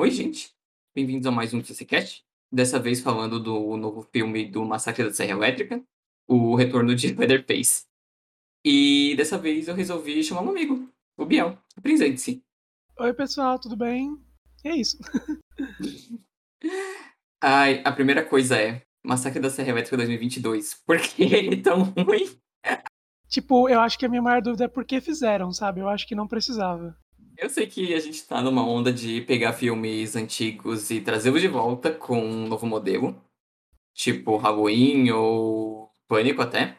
Oi, gente. Bem-vindos a mais um TCCast. Dessa vez falando do novo filme do Massacre da Serra Elétrica, O Retorno de Leatherface. E dessa vez eu resolvi chamar um amigo, o Biel. Apresente-se. Oi, pessoal, tudo bem? É isso. Ai, a primeira coisa é Massacre da Serra Elétrica 2022. Por que ele é tão ruim? Tipo, eu acho que a minha maior dúvida é por que fizeram, sabe? Eu acho que não precisava. Eu sei que a gente tá numa onda de pegar filmes antigos e trazê-los de volta com um novo modelo. Tipo Halloween ou Pânico até.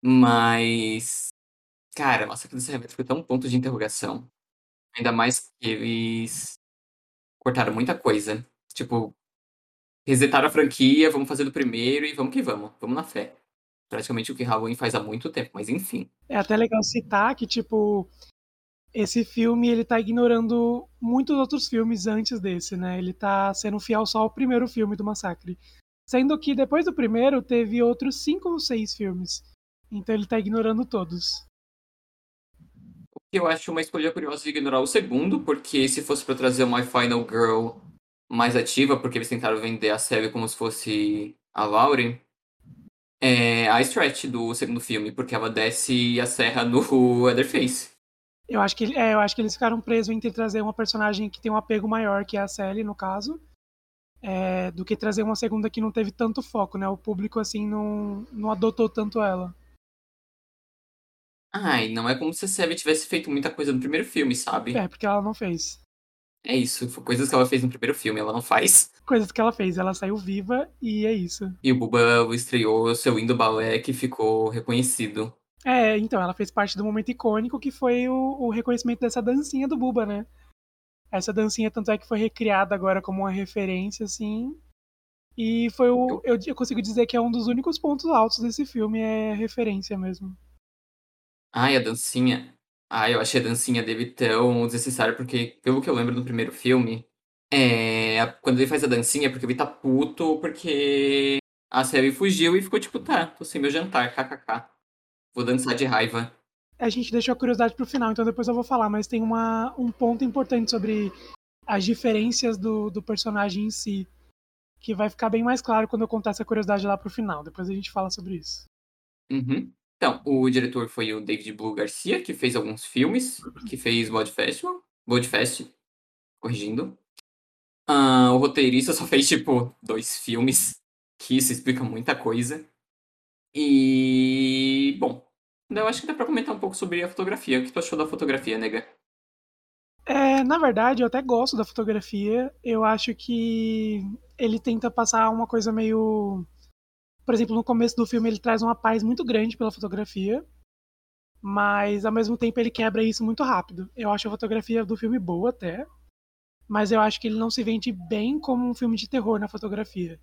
Mas. Cara, Massacre da Serra Elétrica foi tão um ponto de interrogação. Ainda mais que eles cortaram muita coisa. Tipo, resetaram a franquia, vamos fazer do primeiro e vamos que vamos. Vamos na fé. Praticamente o que Halloween faz há muito tempo, mas enfim. É até legal citar que, tipo, esse filme ele tá ignorando muitos outros filmes antes desse, né? Ele tá sendo fiel só ao primeiro filme do Massacre. Sendo que depois do primeiro teve outros cinco ou seis filmes. Então ele tá ignorando todos. O que eu acho uma escolha curiosa de ignorar o segundo, porque se fosse para trazer uma Final Girl mais ativa, porque eles tentaram vender a série como se fosse a Lauren, é a Stretch do segundo filme, porque ela desce a serra no Leatherface. Eu acho que, é, eu acho que eles ficaram presos entre trazer uma personagem que tem um apego maior, que é a Sally, no caso, é, do que trazer uma segunda que não teve tanto foco, né? O público, assim, não, não adotou tanto ela. Ai, não é como se a Sally tivesse feito muita coisa no primeiro filme, sabe? É, porque ela não fez. É isso, foi coisas que ela fez no primeiro filme, ela não faz. Coisas que ela fez, ela saiu viva e é isso. E o Buba estreou o seu Indo Balé que ficou reconhecido. É, então, ela fez parte do momento icônico que foi o, o reconhecimento dessa dancinha do Buba, né? Essa dancinha, tanto é que foi recriada agora como uma referência, assim. E foi o. Eu, eu consigo dizer que é um dos únicos pontos altos desse filme, é referência mesmo. Ai, a dancinha. Ai, eu achei a dancinha dele tão desnecessária, porque, pelo que eu lembro do primeiro filme, é. Quando ele faz a dancinha é porque ele tá puto, porque a série fugiu e ficou tipo, tá, tô sem meu jantar, kkk. Vou dançar de raiva. A gente deixou a curiosidade pro final, então depois eu vou falar, mas tem uma, um ponto importante sobre as diferenças do, do personagem em si, que vai ficar bem mais claro quando eu contar essa curiosidade lá pro final. Depois a gente fala sobre isso. Uhum. Então, o diretor foi o David Blue Garcia, que fez alguns filmes, que fez Blood Festival, Fest, corrigindo. Uh, o roteirista só fez, tipo, dois filmes, que isso explica muita coisa. E. Bom, eu acho que dá pra comentar um pouco sobre a fotografia. O que tu achou da fotografia, nega? É, na verdade, eu até gosto da fotografia. Eu acho que ele tenta passar uma coisa meio. Por exemplo, no começo do filme ele traz uma paz muito grande pela fotografia, mas ao mesmo tempo ele quebra isso muito rápido. Eu acho a fotografia do filme boa até, mas eu acho que ele não se vende bem como um filme de terror na fotografia.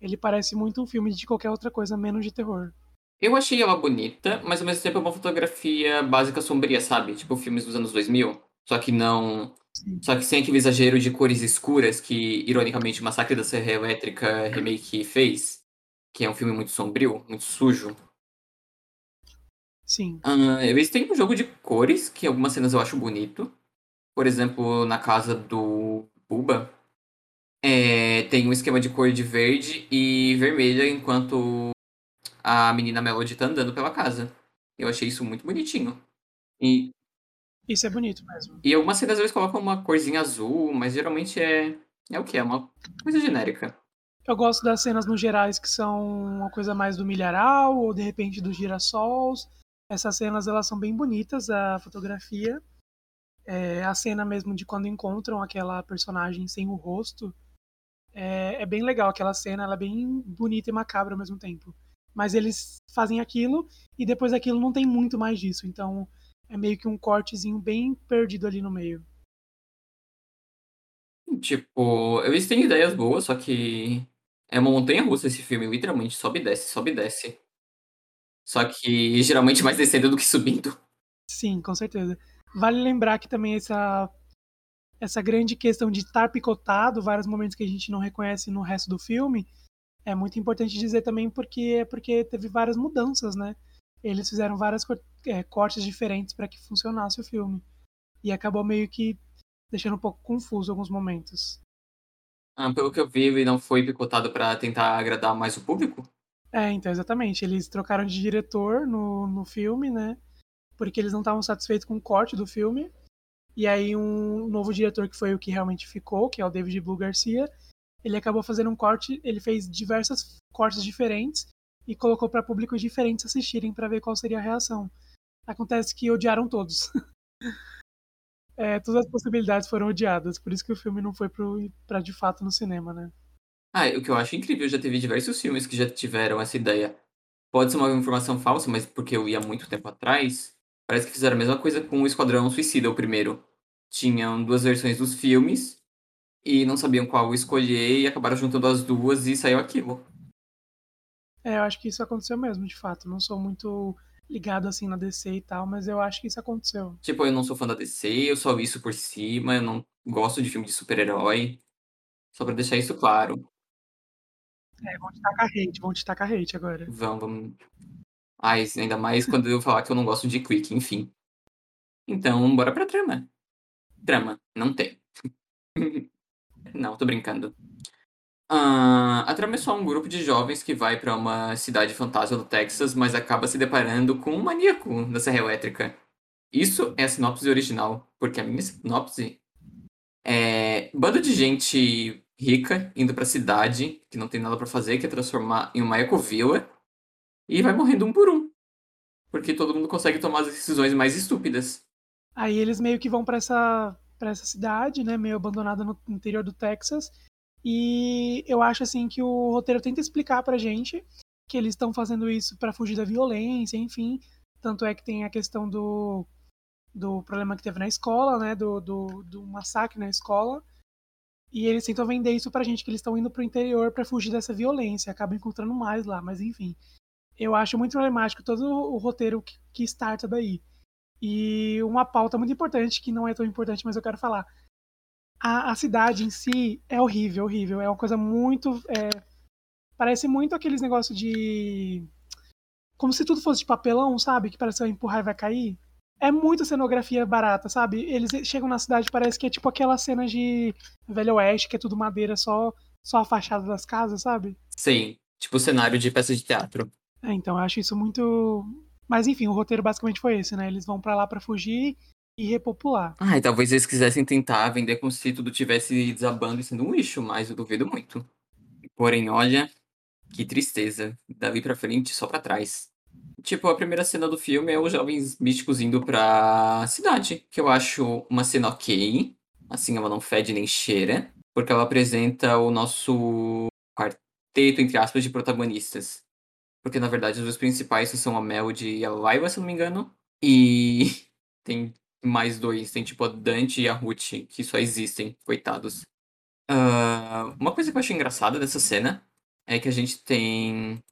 Ele parece muito um filme de qualquer outra coisa menos de terror. Eu achei ela bonita, mas ao mesmo tempo é uma fotografia básica sombria, sabe? Tipo filmes dos anos 2000. Só que não. Sim. Só que sem aquele exagero de cores escuras que, ironicamente, Massacre da Serra Elétrica Remake fez. Que é um filme muito sombrio, muito sujo. Sim. Uh, eles têm um jogo de cores, que algumas cenas eu acho bonito. Por exemplo, na casa do Buba, é, tem um esquema de cor de verde e vermelha, enquanto a menina Melody tá andando pela casa. Eu achei isso muito bonitinho. E, Isso é bonito mesmo. e algumas cenas eles colocam uma corzinha azul, mas geralmente é. É o que? É uma coisa genérica. Eu gosto das cenas no gerais que são uma coisa mais do milharal ou de repente dos girassols. Essas cenas elas são bem bonitas, a fotografia. É, a cena mesmo de quando encontram aquela personagem sem o rosto é, é bem legal. Aquela cena ela é bem bonita e macabra ao mesmo tempo. Mas eles fazem aquilo e depois daquilo não tem muito mais disso. Então é meio que um cortezinho bem perdido ali no meio. Tipo, eles têm ideias boas, só que é uma montanha russa esse filme, literalmente. Sobe e desce, sobe e desce. Só que geralmente mais descendo do que subindo. Sim, com certeza. Vale lembrar que também essa essa grande questão de estar picotado, vários momentos que a gente não reconhece no resto do filme, é muito importante dizer também porque é porque teve várias mudanças, né? Eles fizeram várias é, cortes diferentes para que funcionasse o filme. E acabou meio que deixando um pouco confuso alguns momentos. Ah, pelo que eu vi, ele não foi picotado para tentar agradar mais o público? É, então, exatamente. Eles trocaram de diretor no, no filme, né? Porque eles não estavam satisfeitos com o corte do filme. E aí um novo diretor, que foi o que realmente ficou, que é o David Blue Garcia, ele acabou fazendo um corte, ele fez diversos cortes diferentes e colocou para públicos diferentes assistirem para ver qual seria a reação. Acontece que odiaram todos. é, todas as possibilidades foram odiadas, por isso que o filme não foi para de fato no cinema, né? Ah, o que eu acho incrível, já teve diversos filmes que já tiveram essa ideia. Pode ser uma informação falsa, mas porque eu ia muito tempo atrás, parece que fizeram a mesma coisa com o Esquadrão Suicida, o primeiro. Tinham duas versões dos filmes e não sabiam qual escolher e acabaram juntando as duas e saiu aquilo. É, eu acho que isso aconteceu mesmo, de fato. Não sou muito ligado assim na DC e tal, mas eu acho que isso aconteceu. Tipo, eu não sou fã da DC, eu só vi isso por cima, eu não gosto de filme de super-herói. Só pra deixar isso claro. É, vão te tacar hate, vão te tacar hate agora. Vão, vamos. Ai, ainda mais quando eu falar que eu não gosto de Quick, enfim. Então, bora pra trama. Trama, não tem. não, tô brincando. Uh, a trama é só um grupo de jovens que vai para uma cidade fantasma do Texas, mas acaba se deparando com um maníaco da Serra Elétrica. Isso é a sinopse original, porque a minha sinopse é bando de gente rica indo pra cidade, que não tem nada para fazer, que é transformar em uma ecovila, e vai morrendo um por um. Porque todo mundo consegue tomar as decisões mais estúpidas. Aí eles meio que vão para essa, pra essa cidade, né, meio abandonada no interior do Texas, e eu acho assim que o roteiro tenta explicar pra gente que eles estão fazendo isso para fugir da violência, enfim. Tanto é que tem a questão do, do problema que teve na escola, né? Do, do, do massacre na escola. E eles tentam vender isso pra gente, que eles estão indo pro interior para fugir dessa violência. Acabam encontrando mais lá, mas enfim. Eu acho muito problemático todo o roteiro que, que starta daí. E uma pauta muito importante, que não é tão importante, mas eu quero falar a, a cidade em si é horrível, horrível. É uma coisa muito. É, parece muito aqueles negócios de. Como se tudo fosse de papelão, sabe? Que parece que vai empurrar e vai cair. É muita cenografia barata, sabe? Eles chegam na cidade, parece que é tipo aquela cena de Velho Oeste, que é tudo madeira, só, só a fachada das casas, sabe? Sim, tipo cenário de peça de teatro. É, então eu acho isso muito. Mas enfim, o roteiro basicamente foi esse, né? Eles vão para lá para fugir e repopular. Ah, e talvez eles quisessem tentar vender como se tudo tivesse desabando e sendo um lixo, mas eu duvido muito. Porém, olha, que tristeza. Dali pra frente, só pra trás. Tipo, a primeira cena do filme é os jovens místicos indo pra cidade, que eu acho uma cena ok. Assim, ela não fede nem cheira, porque ela apresenta o nosso quarteto, entre aspas, de protagonistas. Porque, na verdade, os dois principais são a Melody e a Laiva, se não me engano. E tem mais dois. Tem tipo a Dante e a Ruth, que só existem, coitados. Uh, uma coisa que eu achei engraçada dessa cena é que a gente tem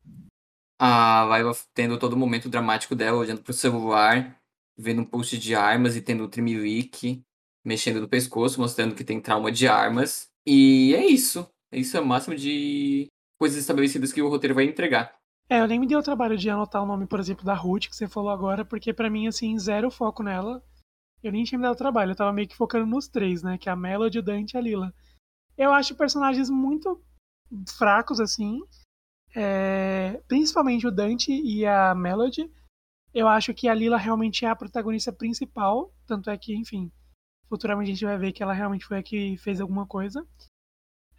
a Laiva tendo todo o momento dramático dela, olhando pro celular, vendo um post de armas e tendo o tremelique, mexendo no pescoço, mostrando que tem trauma de armas. E é isso. Isso é o máximo de coisas estabelecidas que o roteiro vai entregar. É, eu nem me dei o trabalho de anotar o nome, por exemplo, da Ruth, que você falou agora, porque para mim, assim, zero foco nela. Eu nem tinha me dado trabalho, eu tava meio que focando nos três, né? Que é a Melody, o Dante e a Lila. Eu acho personagens muito fracos, assim. É... Principalmente o Dante e a Melody. Eu acho que a Lila realmente é a protagonista principal. Tanto é que, enfim, futuramente a gente vai ver que ela realmente foi a que fez alguma coisa.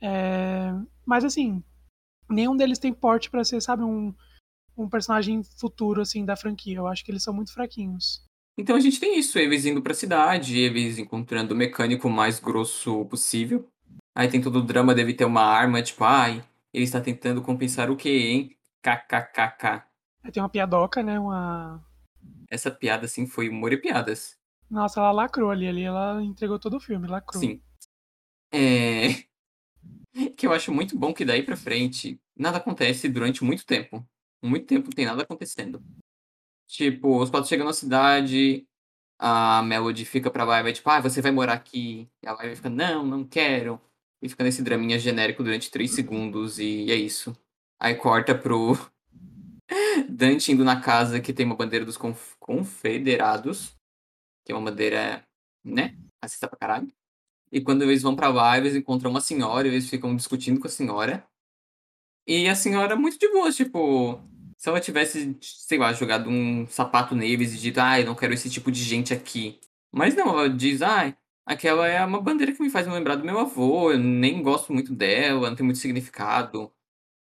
É... Mas assim, nenhum deles tem porte para ser, sabe, um, um personagem futuro, assim, da franquia. Eu acho que eles são muito fraquinhos. Então a gente tem isso, eles indo pra cidade, eles encontrando o mecânico mais grosso possível. Aí tem todo o drama, deve ter uma arma, tipo, ai, ele está tentando compensar o quê, hein? KKKK. Aí tem uma piadoca, né? Uma. Essa piada, assim, foi humor e piadas. Nossa, ela lacrou ali, ali ela entregou todo o filme, lacrou. Sim. É. que eu acho muito bom que daí pra frente nada acontece durante muito tempo. Muito tempo não tem nada acontecendo. Tipo, os quatro chegam na cidade, a Melody fica pra e vai tipo, ah, você vai morar aqui. E a vai fica, não, não quero. E fica nesse draminha genérico durante três segundos e é isso. Aí corta pro Dante indo na casa que tem uma bandeira dos conf confederados. Que é uma bandeira, né? Assista pra caralho. E quando eles vão pra lá, eles encontram uma senhora, eles ficam discutindo com a senhora. E a senhora muito de boa, tipo, se ela tivesse, sei lá, jogado um sapato neles e dito, ah, eu não quero esse tipo de gente aqui. Mas não, ela diz, ah, aquela é uma bandeira que me faz lembrar do meu avô, eu nem gosto muito dela, não tem muito significado.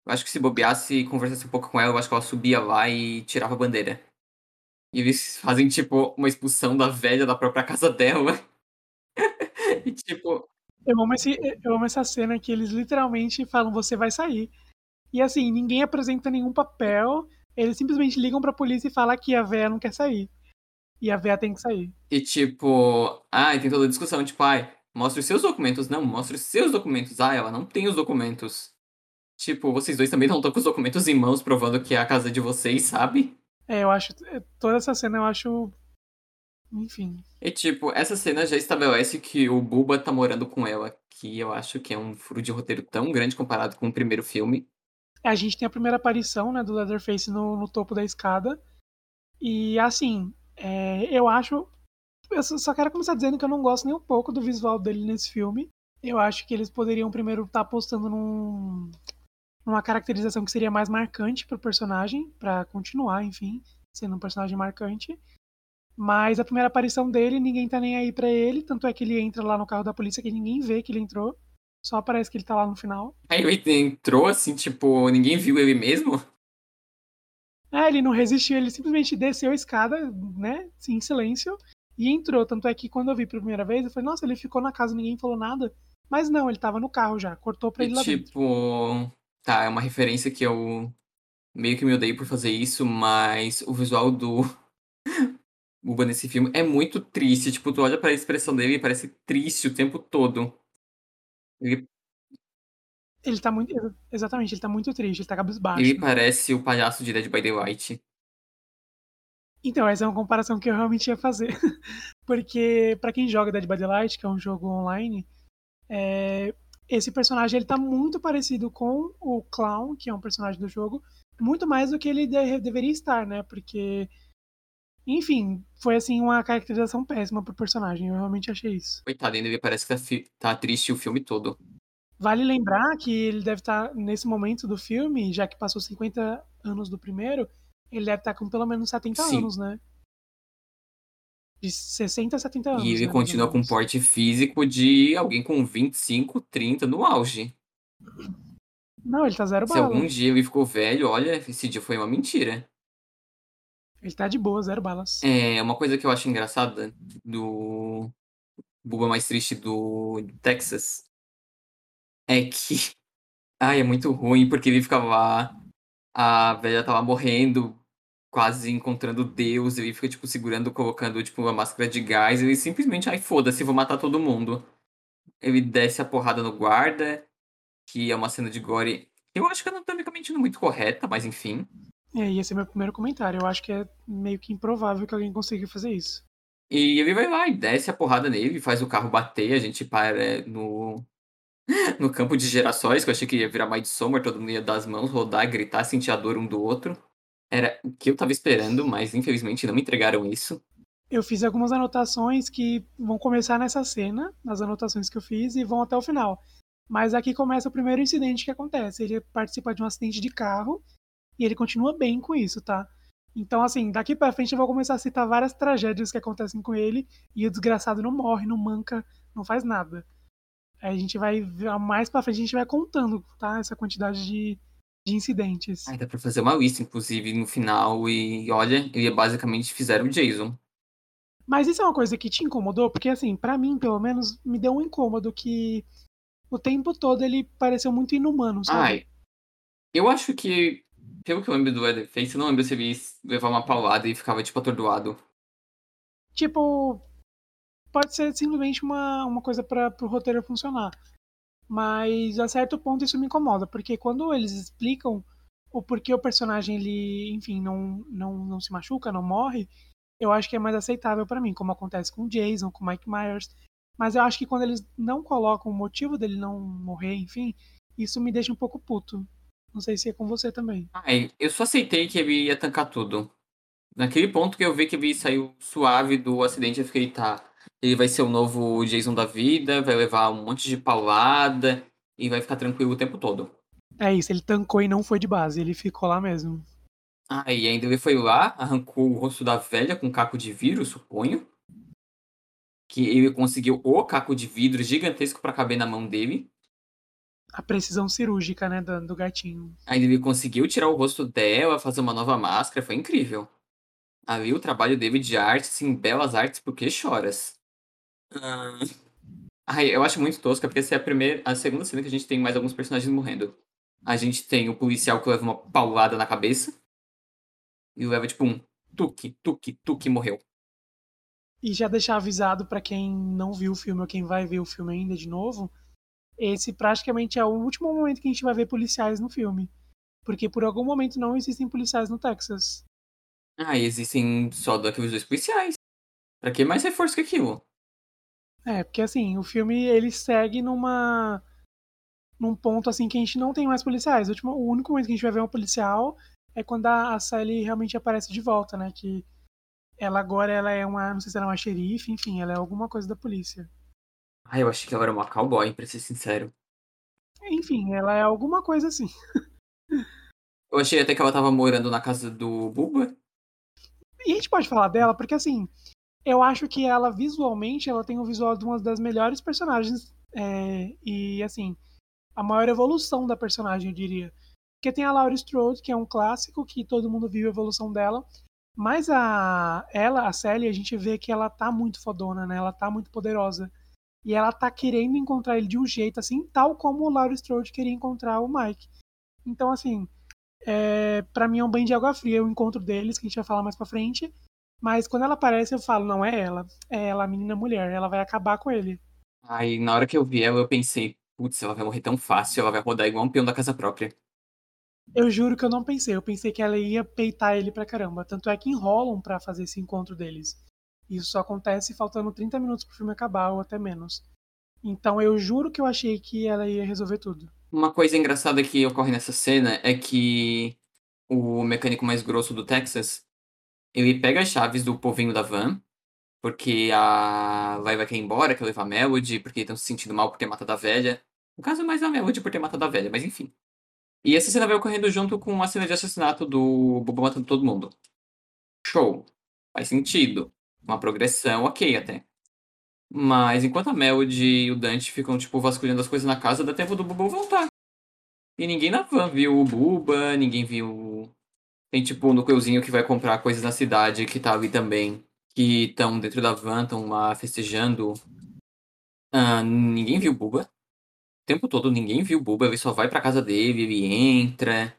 Eu acho que se bobeasse e conversasse um pouco com ela, eu acho que ela subia lá e tirava a bandeira. E eles fazem, tipo, uma expulsão da velha da própria casa dela. tipo. Eu amo, esse, eu amo essa cena que eles literalmente falam: você vai sair. E assim, ninguém apresenta nenhum papel. Eles simplesmente ligam pra polícia e falam que a véia não quer sair. E a véia tem que sair. E tipo, ah, e tem toda a discussão, tipo, ai, mostre os seus documentos. Não, mostre os seus documentos. Ah, ela não tem os documentos. Tipo, vocês dois também não estão com os documentos em mãos provando que é a casa de vocês, sabe? É, eu acho. Toda essa cena eu acho. Enfim. E tipo, essa cena já estabelece que o Buba tá morando com ela, que eu acho que é um furo de roteiro tão grande comparado com o primeiro filme. A gente tem a primeira aparição né, do Leatherface no, no topo da escada. E assim, é, eu acho. Eu só quero começar dizendo que eu não gosto nem um pouco do visual dele nesse filme. Eu acho que eles poderiam primeiro estar tá apostando num, numa caracterização que seria mais marcante pro personagem, para continuar, enfim, sendo um personagem marcante. Mas a primeira aparição dele, ninguém tá nem aí para ele, tanto é que ele entra lá no carro da polícia que ninguém vê que ele entrou. Só parece que ele tá lá no final. Aí ele entrou assim, tipo, ninguém viu ele mesmo? É, ele não resistiu, ele simplesmente desceu a escada, né, em silêncio, e entrou. Tanto é que quando eu vi pela primeira vez, eu falei, nossa, ele ficou na casa, ninguém falou nada. Mas não, ele tava no carro já, cortou pra ele lá tipo, dentro. Tá, é uma referência que eu meio que me odeio por fazer isso, mas o visual do Buba nesse filme é muito triste. Tipo, tu olha pra expressão dele e parece triste o tempo todo. Ele... Ele tá muito. Exatamente, ele tá muito triste, ele tá cabisbaixo. Ele parece o palhaço de Dead by Daylight. Então, essa é uma comparação que eu realmente ia fazer. Porque, para quem joga Dead by Daylight, que é um jogo online, é... esse personagem ele tá muito parecido com o Clown, que é um personagem do jogo, muito mais do que ele de... deveria estar, né? Porque enfim, foi assim uma caracterização péssima pro personagem. Eu realmente achei isso. Coitado, ainda parece que tá, tá triste o filme todo. Vale lembrar que ele deve estar, tá, nesse momento do filme, já que passou 50 anos do primeiro, ele deve estar tá com pelo menos 70 Sim. anos, né? De 60 a 70 anos. E ele né, continua com um porte físico de alguém com 25, 30 no auge. Não, ele tá zero bala. Se algum dia ele ficou velho, olha, esse dia foi uma mentira. Ele tá de boa, zero balas. É, uma coisa que eu acho engraçada do Buba mais triste do Texas é que. Ai, é muito ruim, porque ele ficava a velha tava morrendo, quase encontrando Deus, ele fica, tipo, segurando, colocando, tipo, uma máscara de gás, ele simplesmente, ai, foda-se, vou matar todo mundo. Ele desce a porrada no guarda, que é uma cena de gore. Eu acho que anatomicamente não muito correta, mas enfim. É, e esse é meu primeiro comentário. Eu acho que é meio que improvável que alguém consiga fazer isso. E ele vai lá e desce a porrada nele, faz o carro bater, a gente para no, no campo de gerações, que eu achei que ia virar mais de Sommer, todo mundo ia dar as mãos, rodar, gritar, sentir a dor um do outro. Era o que eu tava esperando, mas infelizmente não me entregaram isso. Eu fiz algumas anotações que vão começar nessa cena, nas anotações que eu fiz, e vão até o final. Mas aqui começa o primeiro incidente que acontece. Ele participa de um acidente de carro e ele continua bem com isso, tá? Então, assim, daqui para frente eu vou começar a citar várias tragédias que acontecem com ele e o desgraçado não morre, não manca, não faz nada. Aí a gente vai, mais pra frente, a gente vai contando, tá? Essa quantidade de, de incidentes. Aí dá pra fazer uma lista, inclusive, no final, e olha, ele basicamente fizeram o Jason. Mas isso é uma coisa que te incomodou? Porque, assim, para mim, pelo menos, me deu um incômodo que o tempo todo ele pareceu muito inumano, sabe? Ai, eu acho que pelo que eu lembro do Leatherface, eu não lembro se ele levar uma paulada e ficava, tipo, atordoado. Tipo, pode ser simplesmente uma, uma coisa para o roteiro funcionar. Mas a certo ponto isso me incomoda, porque quando eles explicam o porquê o personagem ele, enfim, não, não, não se machuca, não morre, eu acho que é mais aceitável para mim, como acontece com o Jason, com o Mike Myers. Mas eu acho que quando eles não colocam o motivo dele não morrer, enfim, isso me deixa um pouco puto. Não sei se é com você também. Ai, eu só aceitei que ele ia tancar tudo. Naquele ponto que eu vi que ele saiu suave do acidente, eu fiquei, tá. ele vai ser o novo Jason da vida, vai levar um monte de paulada e vai ficar tranquilo o tempo todo. É isso, ele tancou e não foi de base, ele ficou lá mesmo. Ah, e ainda ele foi lá, arrancou o rosto da velha com caco de vidro, suponho. Que ele conseguiu o caco de vidro gigantesco para caber na mão dele. A precisão cirúrgica, né, do, do gatinho. Ainda ele conseguiu tirar o rosto dela, fazer uma nova máscara, foi incrível. Ali o trabalho dele de arte, assim, belas artes, porque choras. Ah... Ai, eu acho muito tosca, porque essa é a primeira, a segunda cena que a gente tem mais alguns personagens morrendo. A gente tem o policial que leva uma paulada na cabeça. E leva tipo um tuque, tuque, tuque morreu. E já deixar avisado para quem não viu o filme ou quem vai ver o filme ainda de novo, esse praticamente é o último momento que a gente vai ver policiais no filme. Porque por algum momento não existem policiais no Texas. Ah, existem só daqueles dois policiais. Pra que mais reforço que aquilo? É, porque assim, o filme ele segue numa num ponto assim que a gente não tem mais policiais. O, último, o único momento que a gente vai ver um policial é quando a, a Sally realmente aparece de volta, né? Que ela agora ela é uma, não sei se ela é uma xerife, enfim, ela é alguma coisa da polícia. Ah, eu achei que ela era uma cowboy, pra ser sincero. Enfim, ela é alguma coisa assim. eu achei até que ela tava morando na casa do Buba. E a gente pode falar dela, porque assim, eu acho que ela visualmente, ela tem o visual de uma das melhores personagens. É, e assim, a maior evolução da personagem, eu diria. Porque tem a Laurie Strode, que é um clássico, que todo mundo viu a evolução dela. Mas a ela, a Sally, a gente vê que ela tá muito fodona, né? Ela tá muito poderosa. E ela tá querendo encontrar ele de um jeito assim, tal como o Laurie Strode queria encontrar o Mike. Então, assim, é, para mim é um banho de água fria o encontro deles, que a gente vai falar mais pra frente. Mas quando ela aparece, eu falo, não é ela. É ela, a menina mulher. Ela vai acabar com ele. Aí, na hora que eu vi ela, eu pensei, putz, ela vai morrer tão fácil, ela vai rodar igual um peão da casa própria. Eu juro que eu não pensei. Eu pensei que ela ia peitar ele pra caramba. Tanto é que enrolam para fazer esse encontro deles. Isso acontece faltando 30 minutos pro filme acabar, ou até menos. Então eu juro que eu achei que ela ia resolver tudo. Uma coisa engraçada que ocorre nessa cena é que o mecânico mais grosso do Texas, ele pega as chaves do povinho da van, porque a Laiva quer ir embora, quer levar a Melody, porque estão se sentindo mal por ter matado a velha. No caso, é mais a Melody por ter matado a velha, mas enfim. E essa cena vai ocorrendo junto com a cena de assassinato do Bobo matando todo mundo. Show. Faz sentido. Uma progressão, ok até. Mas enquanto a Melody e o Dante ficam, tipo, vasculhando as coisas na casa, dá tempo do Bubu voltar. E ninguém na van viu o Buba, ninguém viu. Tem, tipo, o núcleozinho que vai comprar coisas na cidade que tá ali também. Que estão dentro da van, estão lá festejando. Ah, ninguém viu o Buba tempo todo ninguém viu o Buba, ele só vai pra casa dele, ele entra,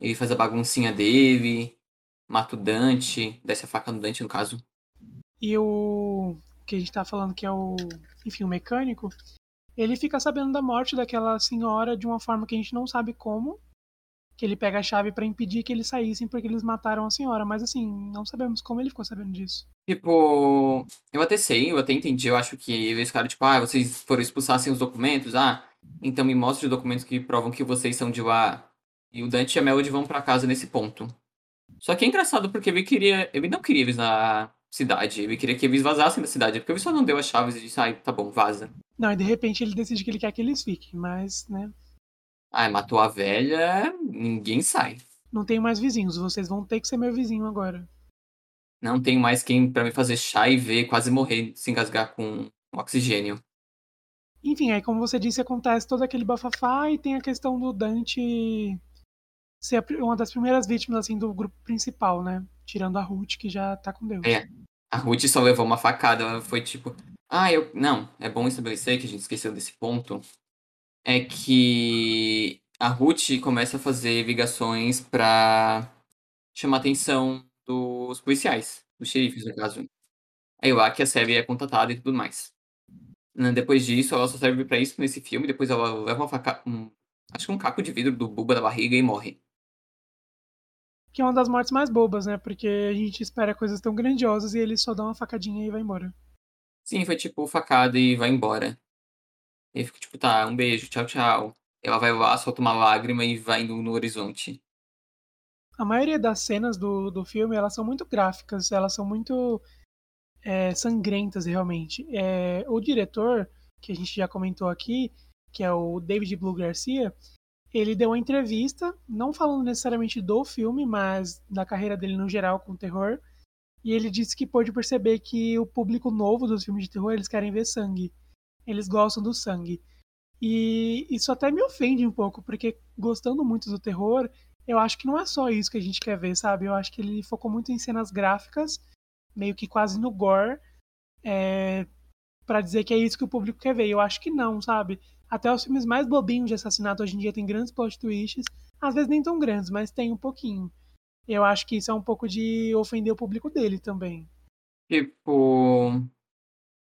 ele faz a baguncinha dele, mata o Dante, desce a faca no Dante, no caso. E o que a gente tá falando que é o, enfim, o mecânico, ele fica sabendo da morte daquela senhora de uma forma que a gente não sabe como, que ele pega a chave para impedir que eles saíssem porque eles mataram a senhora, mas assim, não sabemos como ele ficou sabendo disso. Tipo, eu até sei, eu até entendi, eu acho que eles ficaram tipo, ah, vocês foram expulsar sem os documentos, ah, então me mostre documentos que provam que vocês são de lá. E o Dante e a Melody vão para casa nesse ponto. Só que é engraçado porque ele queria. Ele não queria eles na cidade. Ele queria que eles vazassem da cidade. Porque ele só não deu as chaves e disse, ai, tá bom, vaza. Não, e de repente ele decide que ele quer que eles fiquem, mas, né? Ah, matou a velha, ninguém sai. Não tenho mais vizinhos, vocês vão ter que ser meu vizinho agora. Não tem mais quem para me fazer chá e ver quase morrer, se engasgar com oxigênio. Enfim, aí como você disse, acontece todo aquele bafafá e tem a questão do Dante ser uma das primeiras vítimas assim do grupo principal, né? Tirando a Ruth, que já tá com Deus. É. A Ruth só levou uma facada, ela foi tipo, ah, eu não, é bom estabelecer que a gente esqueceu desse ponto. É que a Ruth começa a fazer ligações para chamar a atenção dos policiais, dos xerifes, no caso. Aí lá que a série é contatada e tudo mais. Né, depois disso, ela só serve pra isso nesse filme. Depois ela leva uma faca. Um, acho que um caco de vidro do Buba da barriga e morre. Que é uma das mortes mais bobas, né? Porque a gente espera coisas tão grandiosas e ele só dá uma facadinha e vai embora. Sim, foi tipo facada e vai embora. E fica tipo, tá, um beijo, tchau, tchau. Ela vai lá, solta uma lágrima e vai indo no horizonte. A maioria das cenas do, do filme, elas são muito gráficas, elas são muito é, sangrentas realmente. É, o diretor, que a gente já comentou aqui, que é o David Blue Garcia, ele deu uma entrevista, não falando necessariamente do filme, mas da carreira dele no geral com terror. E ele disse que pôde perceber que o público novo dos filmes de terror, eles querem ver sangue. Eles gostam do sangue. E isso até me ofende um pouco, porque gostando muito do terror, eu acho que não é só isso que a gente quer ver, sabe? Eu acho que ele focou muito em cenas gráficas, meio que quase no gore, é, para dizer que é isso que o público quer ver. Eu acho que não, sabe? Até os filmes mais bobinhos de assassinato hoje em dia tem grandes plot twists, às vezes nem tão grandes, mas tem um pouquinho. Eu acho que isso é um pouco de ofender o público dele também. Tipo.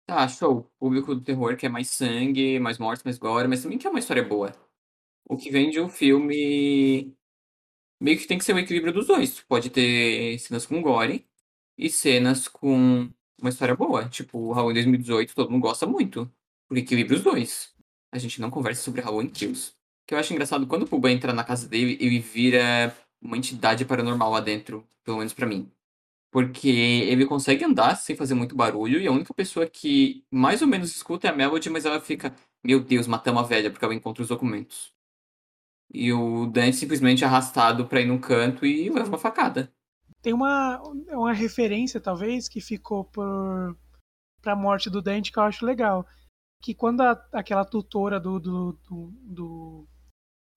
Tá, show. O público do terror quer mais sangue, mais morte, mais gore, mas também quer uma história boa. O que vem de um filme. Meio que tem que ser o equilíbrio dos dois. Pode ter cenas com gore e cenas com uma história boa. Tipo, o Halloween 2018 todo mundo gosta muito. Porque equilibra os dois a gente não conversa sobre Halloween Kills. Que eu acho engraçado, quando o Puba entra na casa dele, ele vira uma entidade paranormal lá dentro, pelo menos para mim. Porque ele consegue andar sem fazer muito barulho, e a única pessoa que mais ou menos escuta é a Melody, mas ela fica, meu Deus, matamos a velha, porque ela encontra os documentos. E o Dante simplesmente é arrastado pra ir num canto e leva uma facada. Tem uma, uma referência, talvez, que ficou por, pra morte do Dante que eu acho legal que quando a, aquela tutora do, do, do, do,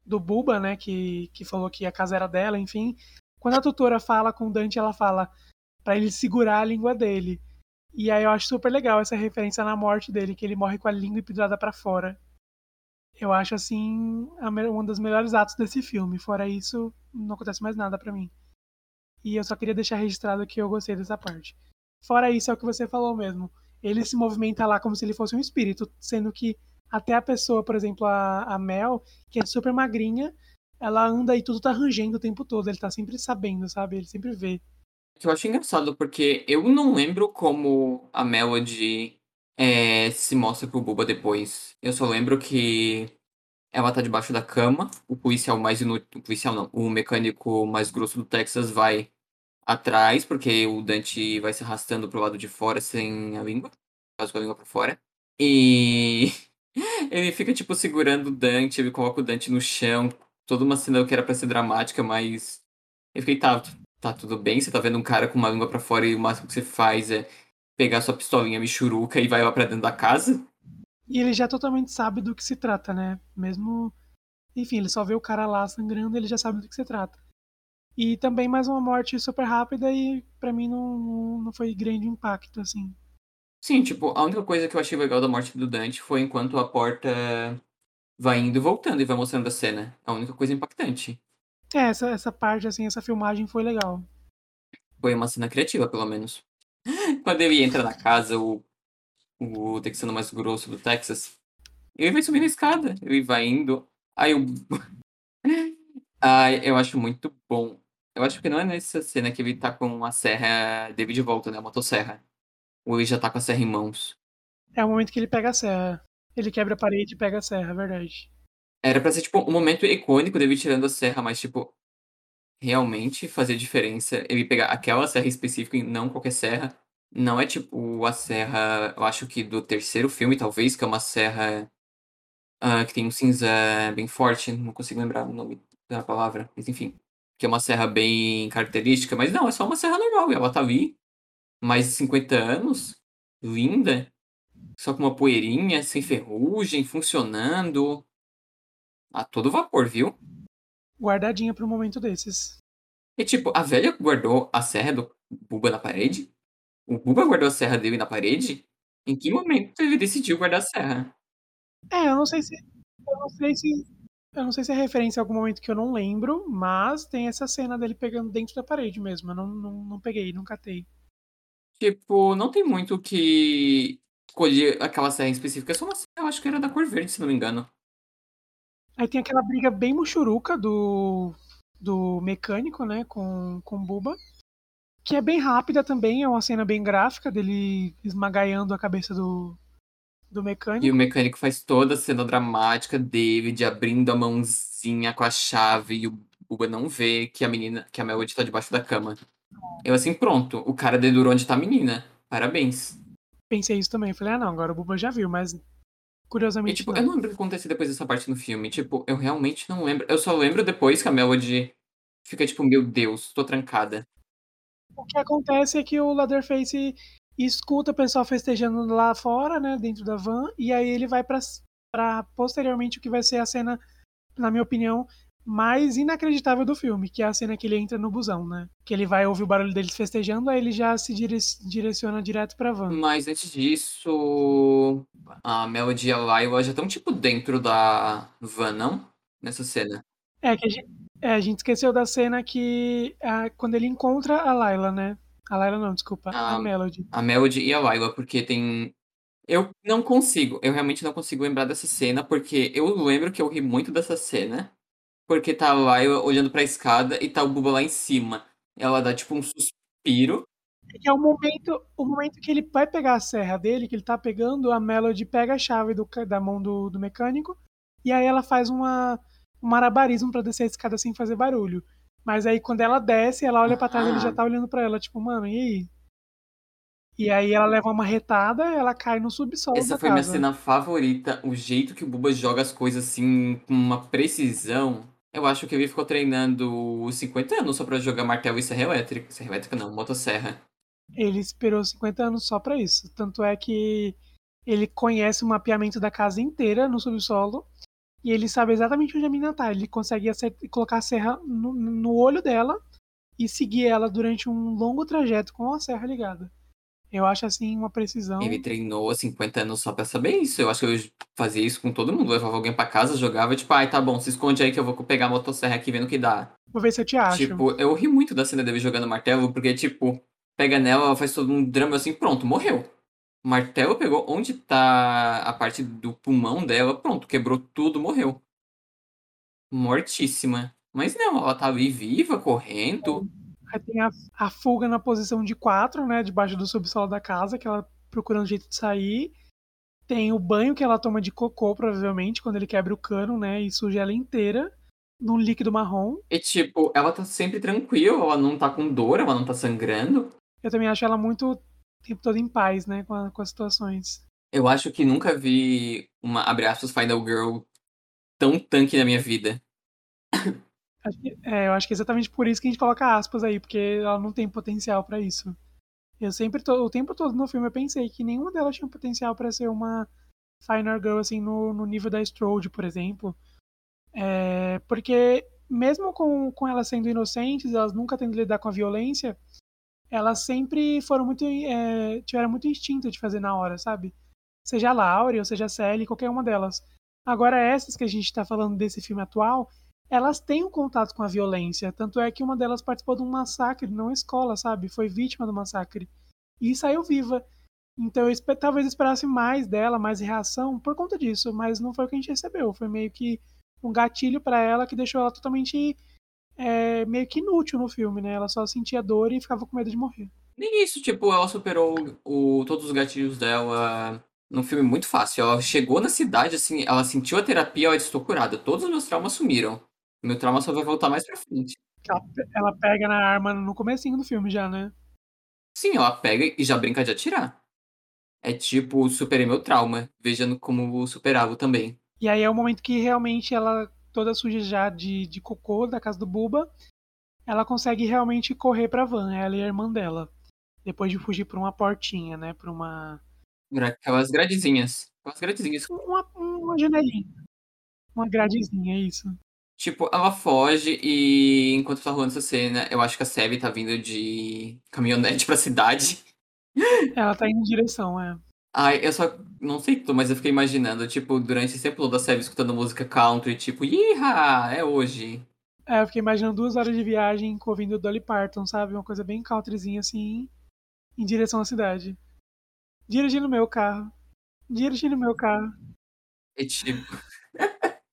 do Buba, né, que, que falou que a casa era dela, enfim, quando a tutora fala com o Dante, ela fala para ele segurar a língua dele. E aí eu acho super legal essa referência na morte dele, que ele morre com a língua pendurada para fora. Eu acho assim um dos melhores atos desse filme. Fora isso, não acontece mais nada para mim. E eu só queria deixar registrado que eu gostei dessa parte. Fora isso, é o que você falou mesmo ele se movimenta lá como se ele fosse um espírito, sendo que até a pessoa, por exemplo, a, a Mel, que é super magrinha, ela anda e tudo tá rangendo o tempo todo, ele tá sempre sabendo, sabe? Ele sempre vê. Eu acho engraçado, porque eu não lembro como a Melody é, se mostra pro Buba depois. Eu só lembro que ela tá debaixo da cama, o policial mais inútil. O policial não, o mecânico mais grosso do Texas vai atrás, porque o Dante vai se arrastando pro lado de fora sem a língua, caso com a língua pra fora. E ele fica, tipo, segurando o Dante, ele coloca o Dante no chão, toda uma cena que era pra ser dramática, mas. Eu fiquei, tá, tá tudo bem, você tá vendo um cara com uma língua pra fora e o máximo que você faz é pegar sua pistolinha michuruca e vai lá pra dentro da casa. E ele já totalmente sabe do que se trata, né? Mesmo. Enfim, ele só vê o cara lá sangrando, ele já sabe do que se trata. E também mais uma morte super rápida e para mim não, não foi grande impacto, assim. Sim, tipo, a única coisa que eu achei legal da morte do Dante foi enquanto a porta vai indo e voltando e vai mostrando a cena. A única coisa impactante. É, essa, essa parte, assim, essa filmagem foi legal. Foi uma cena criativa, pelo menos. Quando ele entra na casa, o, o texano mais grosso do Texas, ele vai subindo a escada, ele vai indo. Aí o. Ai, eu acho muito bom eu acho que não é nessa cena que ele tá com a serra dele de volta, né? A motosserra. Ou ele já tá com a serra em mãos. É o momento que ele pega a serra. Ele quebra a parede e pega a serra, é verdade. Era pra ser, tipo, um momento icônico dele tirando a serra, mas, tipo, realmente fazer diferença ele pegar aquela serra específica e não qualquer serra. Não é, tipo, a serra, eu acho que do terceiro filme, talvez, que é uma serra uh, que tem um cinza bem forte. Não consigo lembrar o nome da palavra, mas enfim que é uma serra bem característica, mas não, é só uma serra normal. Ela tá ali, mais de 50 anos, linda, só com uma poeirinha, sem ferrugem, funcionando. A todo vapor, viu? Guardadinha para um momento desses. E tipo, a velha guardou a serra do Buba na parede? O Buba guardou a serra dele na parede? Em que momento ele decidiu guardar a serra? É, eu não sei se. Eu não sei se eu não sei se é referência a algum momento que eu não lembro, mas tem essa cena dele pegando dentro da parede mesmo. Eu não, não, não peguei, não catei. Tipo, não tem muito que escolher aquela serra em específica. É só uma serra, eu acho que era da cor verde, se não me engano. Aí tem aquela briga bem muxuruca do, do mecânico, né, com, com Buba. Que é bem rápida também, é uma cena bem gráfica dele esmagaiando a cabeça do, do mecânico. E o mecânico faz toda a cena dramática de abrindo a mãozinha com a chave e o Buba não vê que a menina, que a Melody tá debaixo da cama. Eu assim, pronto, o cara dedurou onde tá a menina. parabéns. Pensei isso também. Falei, ah, não, agora o Buba já viu, mas E, curiosamente tipo, não. eu não lembro o que acontece depois dessa parte no filme. Tipo, eu realmente não lembro. Eu só lembro depois que a Melody fica tipo, meu Deus, tô trancada. O que acontece é que o Leatherface escuta o pessoal festejando lá fora, né, dentro da van, e aí ele vai pra, pra posteriormente o que vai ser a cena, na minha opinião, mais inacreditável do filme, que é a cena que ele entra no busão, né? Que ele vai ouvir o barulho deles festejando, aí ele já se dire- direciona direto pra van. Mas antes disso, a Melody e a Lila já estão, tipo, dentro da van, não? Nessa cena. É que a gente, é, a gente esqueceu da cena que ah, quando ele encontra a Layla, né? A Layla não, desculpa, a Ah, Melody. A Melody e a Lila, porque tem. Eu não consigo, eu realmente não consigo lembrar dessa cena, porque eu lembro que eu ri muito dessa cena, porque tá a Lila olhando pra escada e tá o Buba lá em cima. Ela dá, tipo, um suspiro. É é o momento, o momento que ele vai pegar a serra dele, que ele tá pegando, a Melody pega a chave do da mão do, do mecânico, e aí ela faz uma, um malabarismo pra descer a escada sem fazer barulho. Mas aí quando ela desce, ela olha pra trás, ele já Ah. tá olhando pra ela, tipo, mano, e aí? E aí ela leva uma retada, ela cai no subsolo Essa foi minha casa. cena favorita, o jeito que o Buba joga as coisas assim, com uma precisão. Eu acho que ele ficou treinando 50 anos só pra jogar martelo e serra elétrica. Serra elétrica não, motosserra. Ele esperou 50 anos só pra isso. Tanto é que ele conhece o mapeamento da casa inteira no subsolo e ele sabe exatamente onde a mina tá. Ele consegue acert- colocar a serra no, no olho dela e seguir ela durante um longo trajeto com a serra ligada. Eu acho assim uma precisão. Ele treinou há 50 anos só pra saber isso. Eu acho que eu fazia isso com todo mundo. Levava alguém pra casa, jogava, tipo, ai, tá bom, se esconde aí que eu vou pegar a motosserra aqui vendo o que dá. Vou ver se eu te acho. Tipo, eu ri muito da cena dele jogando martelo, porque, tipo, pega nela, ela faz todo um drama assim, pronto, morreu. O martelo pegou onde tá a parte do pulmão dela, pronto, quebrou tudo, morreu. Mortíssima. Mas não, ela tá ali viva, correndo. Aí tem a, a fuga na posição de 4, né? Debaixo do subsolo da casa, que ela procurando jeito de sair. Tem o banho que ela toma de cocô, provavelmente, quando ele quebra o cano, né? E suja ela inteira num líquido marrom. E, tipo, ela tá sempre tranquila, ela não tá com dor, ela não tá sangrando. Eu também acho ela muito tempo todo em paz, né? Com, a- com as situações. Eu acho que nunca vi uma, abre aspas, Final Girl tão tanque na minha vida. É, eu acho que é exatamente por isso que a gente coloca aspas aí, porque ela não tem potencial pra isso. Eu sempre, to- o tempo todo no filme, eu pensei que nenhuma delas tinha potencial pra ser uma Final Girl, assim, no, no nível da Strode, por exemplo. É, porque mesmo com, com elas sendo inocentes, elas nunca tendo que lidar com a violência, elas sempre foram muito. é, tiveram muito instinto de fazer na hora, sabe? Seja a Laurie ou seja a Sally, qualquer uma delas. Agora, essas que a gente tá falando desse filme atual, elas têm um contato com a violência. Tanto é que uma delas participou de um massacre numa escola, sabe? Foi vítima do massacre. E saiu viva. Então eu talvez esperasse mais dela, mais reação por conta disso, mas não foi o que a gente recebeu. Foi meio que um gatilho pra ela que deixou ela totalmente é, meio que inútil no filme, né? Ela só sentia dor e ficava com medo de morrer. Nem isso, tipo, ela superou o, todos os gatilhos dela num filme muito fácil. Ela chegou na cidade, assim, ela sentiu a terapia, ela disse, estou curada. Todos os meus traumas sumiram. Meu trauma só vai voltar mais pra frente. Ela, ela pega na arma no comecinho do filme já, né? Sim, ela pega e já brinca de atirar. É tipo, superei meu trauma, vejando como superá-lo também. E aí é o momento que realmente ela, toda suja já de, de cocô da casa do Buba, ela consegue realmente correr pra van, ela e a irmã dela. Depois de fugir por uma portinha, né? Por uma. Aquelas gradezinhas. Aquelas gradezinhas. Uma, uma janelinha. Uma gradezinha, é isso. Tipo, ela foge e enquanto tá rolando essa cena, eu acho que a Sebi tá vindo de caminhonete pra cidade. Ela tá indo em direção, é. Ai, eu só não sei tu, mas eu fiquei imaginando, tipo, durante esse tempo todo a Sebi escutando música country, tipo, Iha, é hoje. É, eu fiquei imaginando duas horas de viagem ouvindo Dolly Parton, sabe? Uma coisa bem countryzinha assim, em direção à cidade. Dirigindo meu carro. Dirigindo meu carro. E tipo.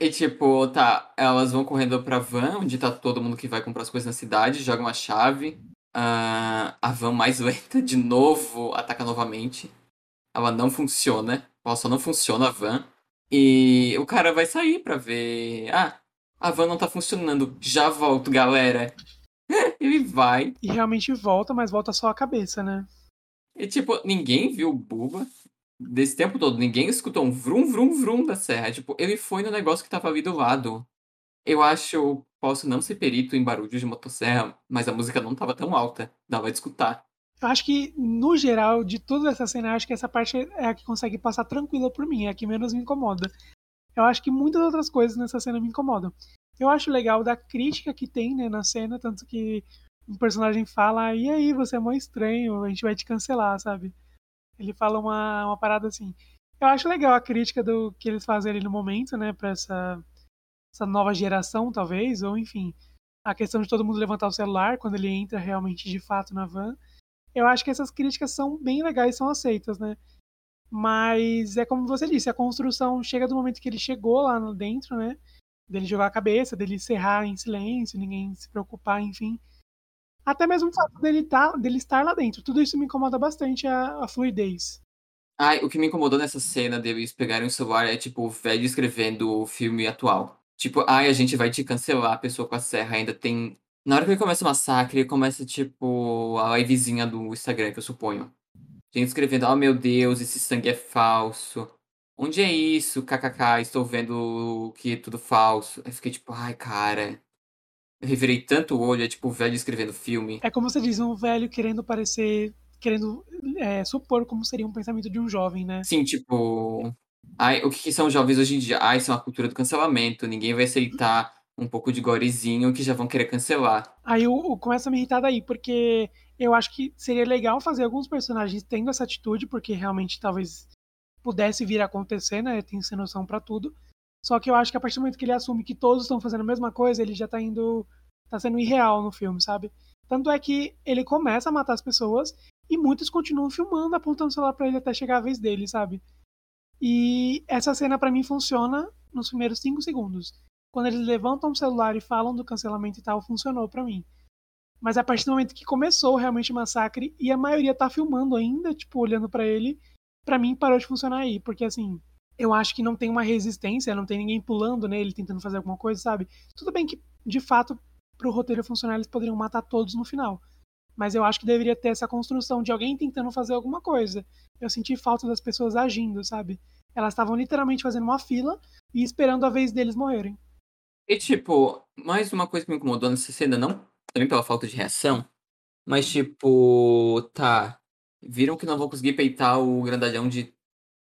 e tipo, tá, elas vão correndo pra van, onde tá todo mundo que vai comprar as coisas na cidade, jogam a chave. Ah, a van mais lenta de novo ataca novamente. Ela não funciona. Ela só não funciona a van. E o cara vai sair pra ver. Ah, a van não tá funcionando. Já volto, galera. Ele vai. E realmente volta, mas volta só a cabeça, né? E tipo, ninguém viu o Buba desse tempo todo. Ninguém escutou um vrum, vrum, vrum da serra. Tipo, ele foi no negócio que tava ali do lado. Eu acho, posso não ser perito em barulho de motosserra, mas a música não tava tão alta. Dava de escutar. Eu acho que, no geral, de toda essa cena, acho que essa parte é a que consegue passar tranquila por mim, é a que menos me incomoda. Eu acho que muitas outras coisas nessa cena me incomodam. Eu acho legal da crítica que tem né, na cena, tanto que um personagem fala, e aí, você é mó estranho, a gente vai te cancelar, sabe? Ele fala uma, uma parada assim. Eu acho legal a crítica do que eles fazem ali no momento, né, pra essa, essa nova geração, talvez, ou enfim, a questão de todo mundo levantar o celular quando ele entra realmente de fato na van. Eu acho que essas críticas são bem legais, são aceitas, né? Mas é como você disse, a construção chega do momento que ele chegou lá dentro, né? Dele jogar a cabeça, dele encerrar em silêncio, ninguém se preocupar, enfim. Até mesmo o fato dele, tá, dele estar lá dentro. Tudo isso me incomoda bastante a, a fluidez. Ai, o que me incomodou nessa cena deles pegarem o celular é, tipo, o velho escrevendo o filme atual. Tipo, ai, a gente vai te cancelar, a pessoa com a serra ainda tem. Na hora que ele começa o massacre, ele começa, tipo, a livezinha do Instagram, que eu suponho. Gente escrevendo, oh meu Deus, esse sangue é falso. Onde é isso? KKK, estou vendo que é tudo falso. Eu fiquei tipo, ai, cara. Eu revirei tanto o olho, é tipo o velho escrevendo filme. É como você diz, um velho querendo parecer. querendo é, supor como seria um pensamento de um jovem, né? Sim, tipo. Ai, o que, que são jovens hoje em dia? Ai, são a cultura do cancelamento. Ninguém vai aceitar um pouco de gorezinho que já vão querer cancelar. Aí eu, eu começo a me irritar daí, porque eu acho que seria legal fazer alguns personagens tendo essa atitude, porque realmente talvez pudesse vir a acontecer, né? Tem sem noção para tudo. Só que eu acho que a partir do momento que ele assume que todos estão fazendo a mesma coisa, ele já tá indo. tá sendo irreal no filme, sabe? Tanto é que ele começa a matar as pessoas e muitos continuam filmando, apontando o celular pra ele até chegar a vez dele, sabe? E essa cena para mim funciona nos primeiros 5 segundos. Quando eles levantam o celular e falam do cancelamento e tal, funcionou para mim. Mas a partir do momento que começou realmente o massacre e a maioria tá filmando ainda, tipo, olhando para ele, para mim parou de funcionar aí, porque assim, eu acho que não tem uma resistência, não tem ninguém pulando nele, tentando fazer alguma coisa, sabe? Tudo bem que, de fato, pro roteiro funcionar, eles poderiam matar todos no final. Mas eu acho que deveria ter essa construção de alguém tentando fazer alguma coisa. Eu senti falta das pessoas agindo, sabe? Elas estavam literalmente fazendo uma fila e esperando a vez deles morrerem. E, tipo, mais uma coisa que me incomodou nessa cena, não também pela falta de reação, mas, tipo, tá. Viram que não vão conseguir peitar o grandalhão de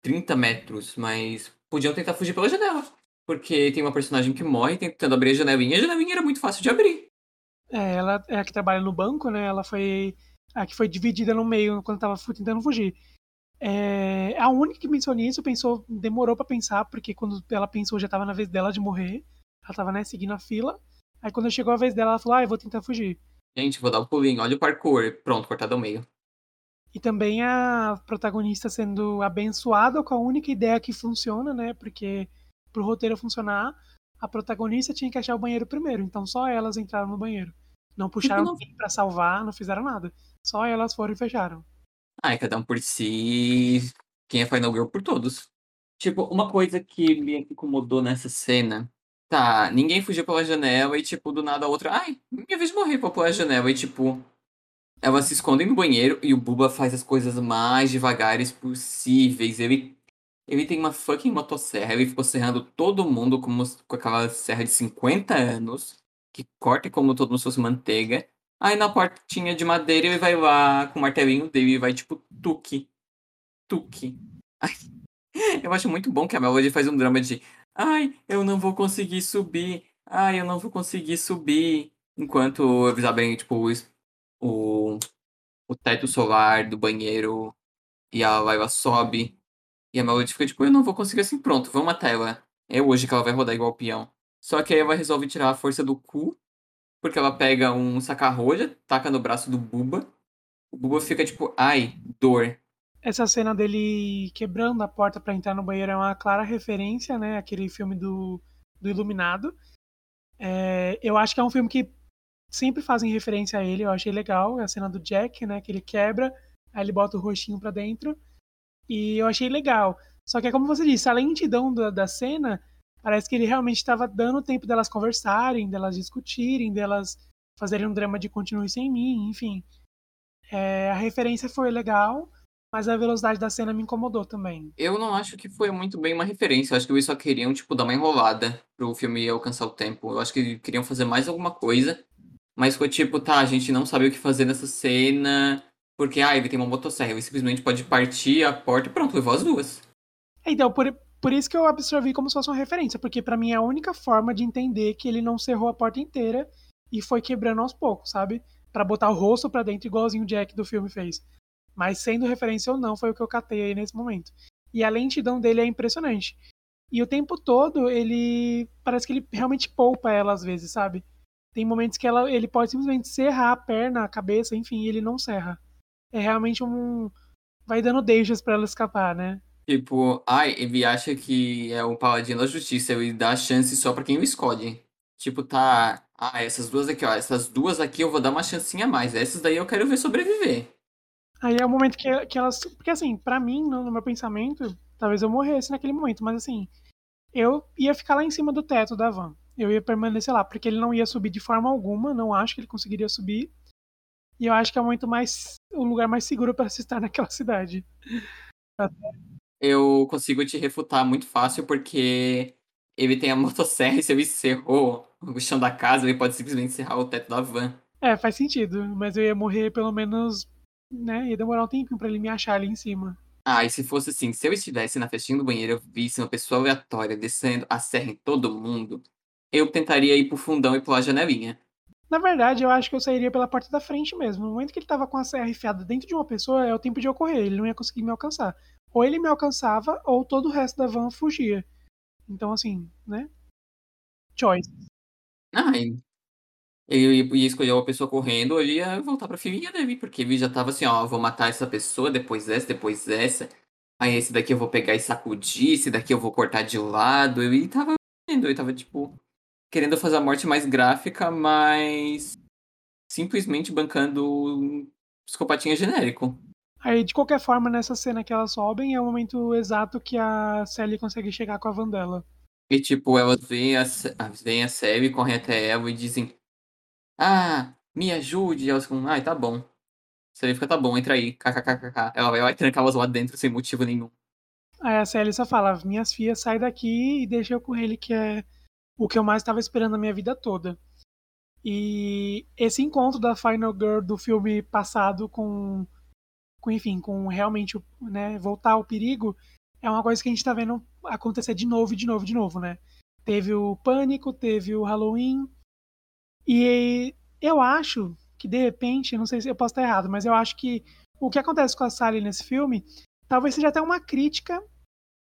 30 metros, mas podiam tentar fugir pela janela. Porque tem uma personagem que morre tentando abrir a janelinha, a janelinha era muito fácil de abrir. É, ela é a que trabalha no banco, né? Ela foi a que foi dividida no meio quando tava tentando fugir. É, a única que pensou nisso pensou, demorou para pensar, porque quando ela pensou já tava na vez dela de morrer. Ela tava, né, seguindo a fila. Aí quando chegou a vez dela, ela falou: Ah, eu vou tentar fugir. Gente, vou dar um pulinho, olha o parkour. Pronto, cortado ao meio. E também a protagonista sendo abençoada com a única ideia que funciona, né? Porque pro roteiro funcionar, a protagonista tinha que achar o banheiro primeiro. Então só elas entraram no banheiro. Não puxaram não... ninguém pra salvar, não fizeram nada. Só elas foram e fecharam. Ai, cada um por si. Quem é Final Girl por todos. Tipo, uma coisa que me incomodou nessa cena. Tá, ninguém fugiu pela janela e, tipo, do nada a outra. Ai, minha vez de morrer pela janela. E, tipo, elas se escondem no banheiro e o Buba faz as coisas mais devagares possíveis. Ele, ele tem uma fucking motosserra, ele ficou serrando todo mundo como, com aquela serra de 50 anos, que corta como todo mundo fosse manteiga. Aí na portinha de madeira ele vai lá com o martelinho dele e vai tipo tuque. Tuque. Ai, eu acho muito bom que a Melody faz um drama de Ai, eu não vou conseguir subir. Ai, eu não vou conseguir subir. Enquanto eles abrem, tipo, o, o teto solar do banheiro e a Layla sobe. E a Melody fica tipo, eu não vou conseguir assim, pronto, vamos matar ela. É hoje que ela vai rodar igual peão. Só que aí ela resolve tirar a força do cu, porque ela pega um saca-rolha, taca no braço do Buba. O Buba fica tipo, ai, dor. Essa cena dele quebrando a porta para entrar no banheiro é uma clara referência, né? Aquele filme do, do Iluminado. É, eu acho que é um filme que sempre fazem referência a ele, eu achei legal, é a cena do Jack, né, que ele quebra, aí ele bota o rostinho para dentro, e eu achei legal. Só que é como você disse, a lentidão da, da cena, parece que ele realmente estava dando tempo delas conversarem, delas discutirem, delas fazerem um drama de continue sem mim, enfim. É, a referência foi legal, mas a velocidade da cena me incomodou também. Eu não acho que foi muito bem uma referência. Eu acho que eles só queriam, tipo, dar uma enrolada pro filme alcançar o tempo. Eu acho que queriam fazer mais alguma coisa. Mas foi tipo, tá, a gente não sabe o que fazer nessa cena. Porque, ah, ele tem uma motosserra. Ele simplesmente pode partir a porta e pronto, levou as duas. Então, por, por isso que eu absorvi como se fosse uma referência. Porque para mim é a única forma de entender que ele não cerrou a porta inteira e foi quebrando aos poucos, sabe? para botar o rosto para dentro, igualzinho o Jack do filme fez. Mas sendo referência ou não, foi o que eu catei aí nesse momento. E a lentidão dele é impressionante. E o tempo todo, ele. Parece que ele realmente poupa ela às vezes, sabe? Tem momentos que ela, ele pode simplesmente serrar a perna, a cabeça, enfim, e ele não serra. É realmente um. Vai dando deixas para ela escapar, né? Tipo, ai, ele acha que é o paladino da justiça, ele dá chance só para quem o escolhe. Tipo, tá. Ah, essas duas aqui, ó. Essas duas aqui eu vou dar uma chancinha a mais. Essas daí eu quero ver sobreviver. Aí é o momento que, que elas. Porque assim, para mim, no, no, meu pensamento, talvez eu morresse naquele momento, mas assim, eu ia ficar lá em cima do teto da van. Eu ia permanecer lá, porque ele não ia subir de forma alguma, não acho que ele conseguiria subir. E eu acho que é o momento mais. o lugar mais seguro para se estar naquela cidade. Eu consigo te refutar muito fácil, porque ele tem a motosserra e se ele encerrou o chão da casa, ele pode simplesmente encerrar o teto da van. É, faz sentido, mas eu ia morrer pelo menos né? Ia demorar um tempinho pra ele me achar ali em cima. Ah, e se fosse assim, se eu estivesse na festinha do banheiro e eu visse uma pessoa aleatória descendo a serra em todo mundo, eu tentaria ir pro fundão e pular a janelinha. Na verdade, eu acho que eu sairia pela porta da frente mesmo. No momento que ele tava com a serra enfiada dentro de uma pessoa, é o tempo de ocorrer. Ele não ia conseguir me alcançar. Ou ele me alcançava, ou todo o resto da van fugia. Então, assim, né? Choice. Ah, eu ia escolher uma pessoa correndo, eu ia voltar pra filhinha dele, porque ele já tava assim, ó, vou matar essa pessoa, depois essa, depois essa. Aí esse daqui eu vou pegar e sacudir, esse daqui eu vou cortar de lado. Ele tava vendo, ele tava, tipo, querendo fazer a morte mais gráfica, mas simplesmente bancando um psicopatinha genérico. Aí, de qualquer forma, nessa cena que elas sobem, é o momento exato que a Sally consegue chegar com a van dela. E, tipo, elas veem a, veem a Sally, correm até ela e dizem ah, me ajude. Elas ficam, ai, tá bom. Você fica, tá bom, entra aí. Ela vai, vai trancar elas lá dentro sem motivo nenhum. Aí a Sally só fala, minhas filhas, sai daqui e deixa eu com ele, que é o que eu mais estava esperando na minha vida toda. E esse encontro da Final Girl do filme passado com, com enfim, com realmente né, voltar ao perigo, é uma coisa que a gente está vendo acontecer de novo, de novo, de novo, né? Teve o Pânico, teve o Halloween, e eu acho que, de repente, não sei se eu posso estar errado, mas eu acho que o que acontece com a Sally nesse filme talvez seja até uma crítica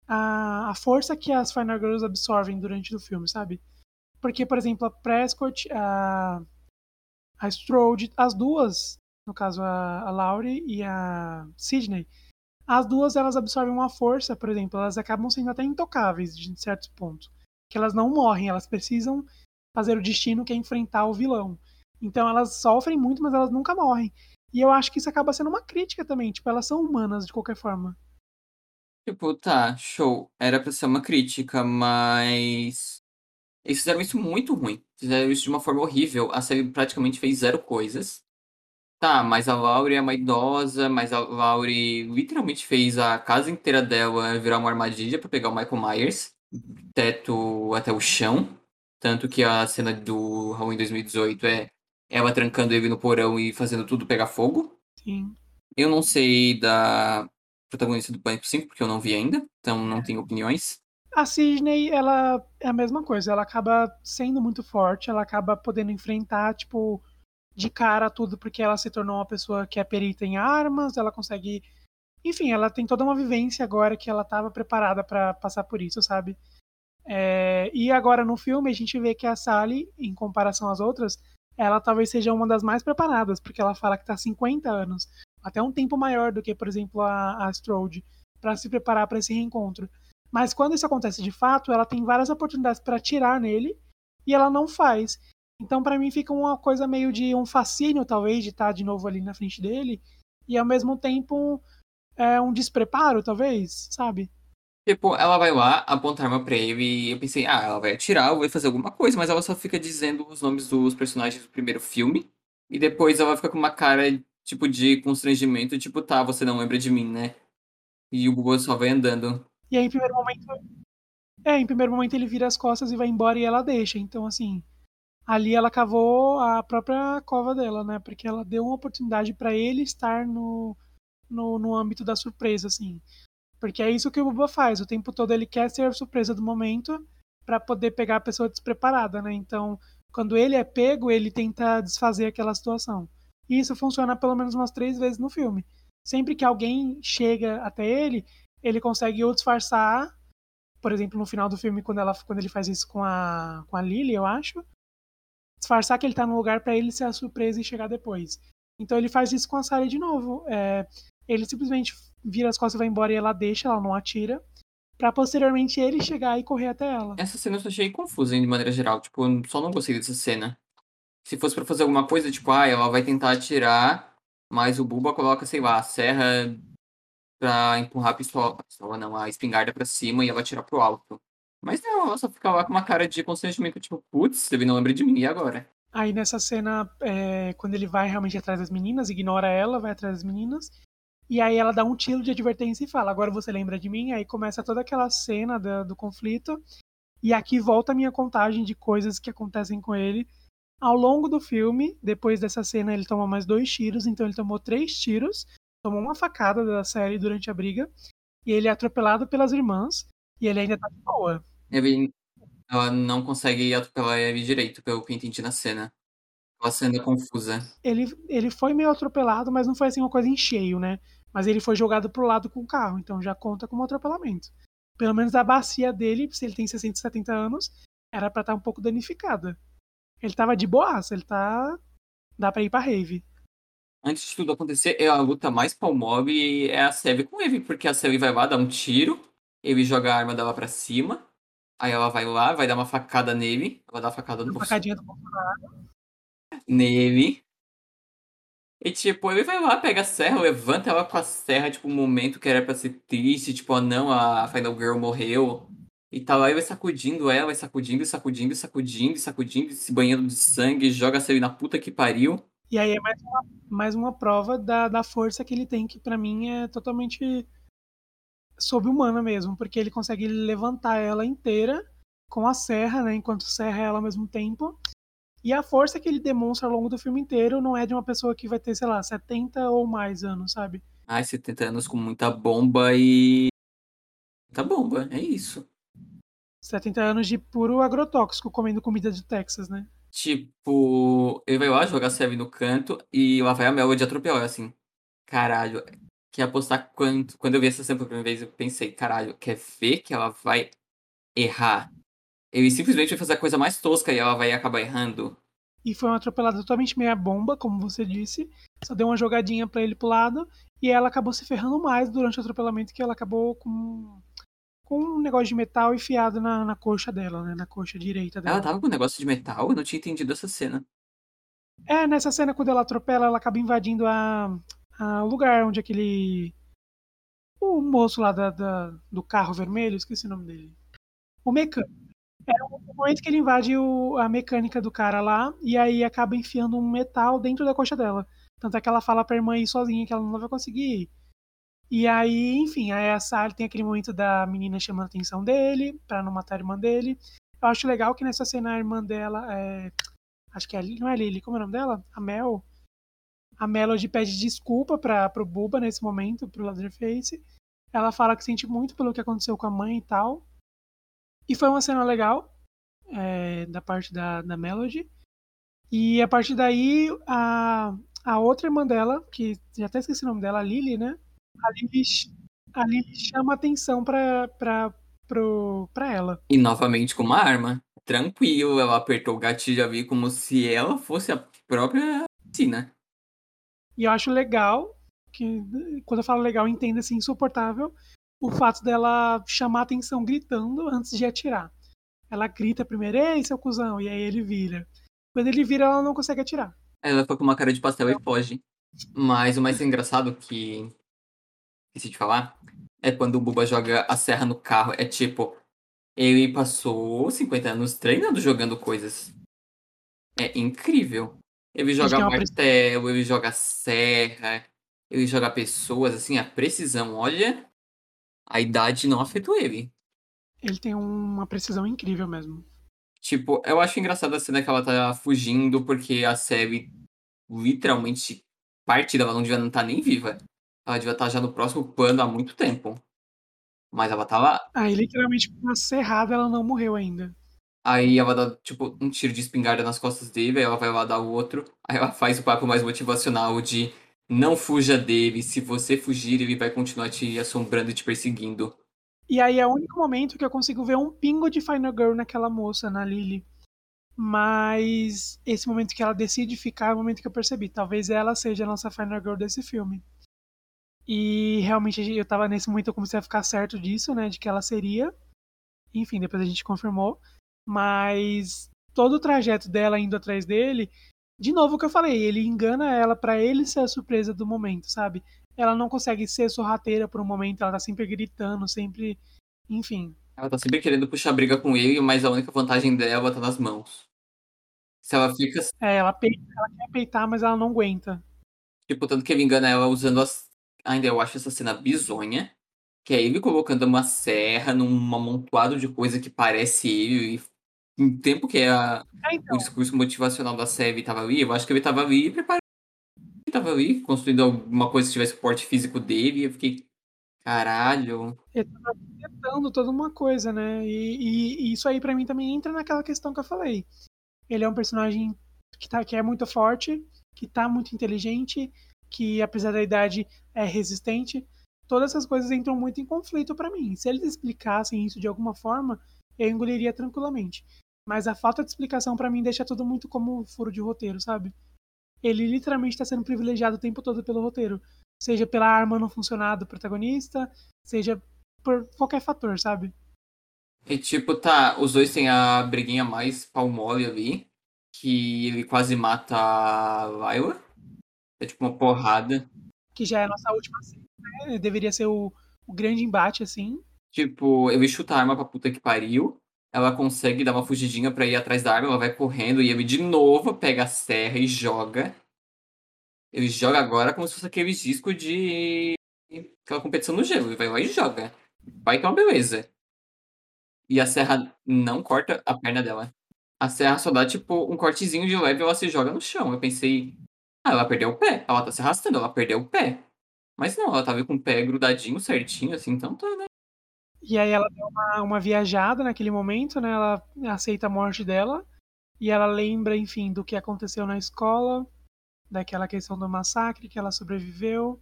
à, à força que as Final Girls absorvem durante o filme, sabe? Porque, por exemplo, a Prescott, a, a Strode, as duas, no caso a, a Laurie e a Sidney, as duas elas absorvem uma força, por exemplo, elas acabam sendo até intocáveis de certos pontos. Que elas não morrem, elas precisam fazer o destino que é enfrentar o vilão. Então elas sofrem muito, mas elas nunca morrem. E eu acho que isso acaba sendo uma crítica também. Tipo, elas são humanas de qualquer forma. Tipo, tá, show. Era pra ser uma crítica, mas. Eles fizeram isso muito ruim. Fizeram isso de uma forma horrível. A série praticamente fez zero coisas. Tá, mas a Laurie é uma idosa, mas a Laurie literalmente fez a casa inteira dela virar uma armadilha para pegar o Michael Myers. Teto até o chão. Tanto que a cena do Halloween 2018 é ela trancando ele no porão e fazendo tudo pegar fogo. Sim. Eu não sei da protagonista do Pânico 5, porque eu não vi ainda, então não tenho opiniões. A Sidney, ela é a mesma coisa, ela acaba sendo muito forte, ela acaba podendo enfrentar, tipo, de cara tudo, porque ela se tornou uma pessoa que é perita em armas, ela consegue. Enfim, ela tem toda uma vivência agora que ela estava preparada para passar por isso, sabe? É, e agora no filme a gente vê que a Sally, em comparação às outras, ela talvez seja uma das mais preparadas, porque ela fala que está 50 anos, até um tempo maior do que, por exemplo, a, a Strode, para se preparar para esse reencontro. Mas quando isso acontece de fato, ela tem várias oportunidades para atirar nele e ela não faz. Então, para mim, fica uma coisa meio de um fascínio, talvez, de estar tá de novo ali na frente dele, e ao mesmo tempo é, um despreparo, talvez, sabe? Tipo, ela vai lá, aponta a arma pra ele e eu pensei, ah, ela vai atirar ou vai fazer alguma coisa, mas ela só fica dizendo os nomes dos personagens do primeiro filme. E depois ela fica com uma cara tipo de constrangimento, tipo, tá, você não lembra de mim, né? E o Bubba só vai andando. E aí, em primeiro momento. É, em primeiro momento ele vira as costas e vai embora e ela deixa. Então, assim, ali ela cavou a própria cova dela, né? Porque ela deu uma oportunidade para ele estar no, no, no âmbito da surpresa, assim. Porque é isso que o Bubba faz. O tempo todo ele quer ser a surpresa do momento para poder pegar a pessoa despreparada, né? Então, quando ele é pego, ele tenta desfazer aquela situação. E isso funciona pelo menos umas três vezes no filme. Sempre que alguém chega até ele, ele consegue ou disfarçar, por exemplo, no final do filme, quando, ela, quando ele faz isso com a, com a Lily, eu acho, disfarçar que ele tá no lugar para ele ser a surpresa e chegar depois. Então ele faz isso com a Sarah de novo. É, ele simplesmente vira as costas e vai embora e ela deixa, ela não atira. Pra posteriormente ele chegar e correr até ela. Essa cena eu achei confusa, de maneira geral. Tipo, eu só não gostei dessa cena. Se fosse para fazer alguma coisa, tipo, ah, ela vai tentar atirar, mas o Buba coloca, sei lá, a serra pra empurrar a pistola, a pistola não, a espingarda pra cima e ela atirar pro alto. Mas não, ela só fica lá com uma cara de constrangimento, tipo, putz, ele não lembra de mim, e agora? Aí nessa cena, é, quando ele vai realmente atrás das meninas, ignora ela, vai atrás das meninas, e aí ela dá um tiro de advertência e fala: Agora você lembra de mim? Aí começa toda aquela cena do, do conflito. E aqui volta a minha contagem de coisas que acontecem com ele. Ao longo do filme, depois dessa cena, ele toma mais dois tiros, então ele tomou três tiros, tomou uma facada da série durante a briga, e ele é atropelado pelas irmãs, e ele ainda tá de boa. Ela não consegue atropelar ele direito, pelo que eu entendi na cena. Uma cena confusa. Ele, ele foi meio atropelado, mas não foi assim uma coisa em cheio, né? Mas ele foi jogado pro lado com o carro, então já conta como atropelamento. Pelo menos a bacia dele, se ele tem 60, 70 anos, era para estar tá um pouco danificada. Ele tava de boaça, ele tá. dá pra ir pra rave. Antes de tudo acontecer, é a luta mais palmob é a Sevi com ele, porque a Sevi vai lá dar um tiro, ele joga a arma dela pra cima, aí ela vai lá, vai dar uma facada nele, ela dá uma facada no uma facadinha do Bolsonaro. Nele. E, tipo, ele vai lá, pega a serra, levanta ela com a serra, tipo, um momento que era pra ser triste, tipo, ah, não, a Final Girl morreu. E tá lá ele sacudindo ela, vai sacudindo, sacudindo, sacudindo, sacudindo, se banhando de sangue, joga a na puta que pariu. E aí é mais uma, mais uma prova da, da força que ele tem, que para mim é totalmente sobre-humana mesmo, porque ele consegue levantar ela inteira com a serra, né, enquanto serra ela ao mesmo tempo, e a força que ele demonstra ao longo do filme inteiro não é de uma pessoa que vai ter, sei lá, 70 ou mais anos, sabe? Ai, 70 anos com muita bomba e. Muita bomba, é isso. 70 anos de puro agrotóxico comendo comida de Texas, né? Tipo, ele vai lá jogar Seven no canto e lá vai a Melody atropelar, assim. Caralho, quer apostar quanto. Quando eu vi essa cena pela primeira vez, eu pensei, caralho, quer ver que ela vai errar ele simplesmente vai fazer a coisa mais tosca e ela vai acabar errando. E foi uma atropelada totalmente meia bomba, como você disse. Só deu uma jogadinha para ele pro lado. E ela acabou se ferrando mais durante o atropelamento, que ela acabou com, com um negócio de metal enfiado na, na coxa dela, né? Na coxa direita dela. Ela tava com um negócio de metal? Eu não tinha entendido essa cena. É, nessa cena, quando ela atropela, ela acaba invadindo a, a o lugar onde aquele. O moço lá da, da, do carro vermelho, esqueci o nome dele. O mecânico. É o momento que ele invade o, a mecânica do cara lá e aí acaba enfiando um metal dentro da coxa dela. Tanto é que ela fala pra irmã ir sozinha que ela não vai conseguir ir. E aí, enfim, aí a Sally tem aquele momento da menina chamando a atenção dele para não matar a irmã dele. Eu acho legal que nessa cena a irmã dela é. Acho que é Lily, não é Lily, como é o nome dela? A Mel. A Melody pede desculpa pra, pro Buba nesse momento, pro Leatherface. Ela fala que sente muito pelo que aconteceu com a mãe e tal. E foi uma cena legal é, da parte da, da Melody. E a partir daí, a, a outra irmã dela, que já até esqueci o nome dela, a Lily, né? A Lily, a Lily chama atenção pra, pra, pro, pra ela. E novamente com uma arma. Tranquilo, ela apertou o gatilho ali como se ela fosse a própria Cina. E eu acho legal, que quando eu falo legal, entenda-se insuportável, o fato dela chamar atenção gritando antes de atirar. Ela grita primeiro, ei, seu cuzão, e aí ele vira. Quando ele vira, ela não consegue atirar. Ela foi com uma cara de pastel e foge. Mas o mais engraçado que. esqueci de falar. É quando o Buba joga a serra no carro. É tipo. Ele passou 50 anos treinando jogando coisas. É incrível. Ele joga precisão. martelo, ele joga serra, ele joga pessoas, assim, a precisão, olha, a idade não afetou ele. Ele tem uma precisão incrível mesmo. Tipo, eu acho engraçado a cena que ela tá fugindo porque a série literalmente parte dela não devia não estar nem viva. Ela devia estar já no próximo plano há muito tempo. Mas ela tá lá. Aí, literalmente, com uma serrada, ela não morreu ainda. Aí ela dá, tipo, um tiro de espingarda nas costas dele, aí ela vai lá dar o outro. Aí ela faz o papo mais motivacional de não fuja dele, se você fugir, ele vai continuar te assombrando e te perseguindo. E aí é o único momento que eu consigo ver um pingo de Final Girl naquela moça, na Lily. Mas esse momento que ela decide ficar é o momento que eu percebi. Talvez ela seja a nossa Final Girl desse filme. E realmente eu tava nesse momento eu comecei a ficar certo disso, né? De que ela seria. Enfim, depois a gente confirmou. Mas todo o trajeto dela indo atrás dele, de novo o que eu falei, ele engana ela para ele ser a surpresa do momento, sabe? Ela não consegue ser sorrateira por um momento, ela tá sempre gritando, sempre. Enfim. Ela tá sempre querendo puxar briga com ele, mas a única vantagem dela tá nas mãos. Se ela fica. É, ela, peita, ela quer peitar, mas ela não aguenta. Tipo, tanto que ele engana ela usando as. Ainda eu acho essa cena bizonha. Que é ele colocando uma serra num amontoado de coisa que parece ele. E em tempo que a, é, então. o discurso motivacional da série tava ali, eu acho que ele tava ali preparado. Ele tava ali, construindo alguma coisa que tivesse o porte físico dele. E eu fiquei. Caralho. Ele tava tentando toda uma coisa, né? E, e, e isso aí para mim também entra naquela questão que eu falei. Ele é um personagem que, tá, que é muito forte, que tá muito inteligente, que apesar da idade é resistente. Todas essas coisas entram muito em conflito para mim. Se eles explicassem isso de alguma forma, eu engoliria tranquilamente. Mas a falta de explicação para mim deixa tudo muito como furo de roteiro, sabe? Ele literalmente está sendo privilegiado o tempo todo pelo roteiro. Seja pela arma não funcionar do protagonista, seja por qualquer fator, sabe? E tipo, tá, os dois têm a briguinha mais palmole ali, que ele quase mata a Laila. É tipo uma porrada. Que já é a nossa última cena, né? Deveria ser o, o grande embate, assim. Tipo, ele chuta a arma pra puta que pariu. Ela consegue dar uma fugidinha pra ir atrás da arma, ela vai correndo e ele de novo pega a serra e joga. Ele joga agora como se fosse aquele disco de. aquela competição no gelo. Ele vai lá e joga. Vai que é uma beleza. E a serra não corta a perna dela. A serra só dá, tipo, um cortezinho de leve e ela se joga no chão. Eu pensei, ah, ela perdeu o pé. Ela tá se arrastando, ela perdeu o pé. Mas não, ela tava com o pé grudadinho, certinho, assim, então tá, né? E aí ela deu uma, uma viajada naquele momento, né? Ela aceita a morte dela. E ela lembra, enfim, do que aconteceu na escola, daquela questão do massacre, que ela sobreviveu.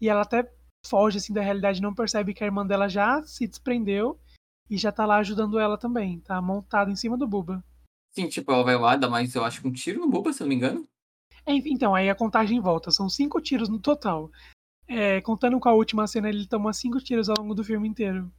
E ela até foge, assim, da realidade, não percebe que a irmã dela já se desprendeu e já tá lá ajudando ela também, tá montado em cima do Buba. Sim, tipo, ela vai lá, dá mais, eu acho, um tiro no Buba, se eu não me engano. Então, aí a contagem volta, são cinco tiros no total. É, contando com a última cena, ele toma cinco tiros ao longo do filme inteiro.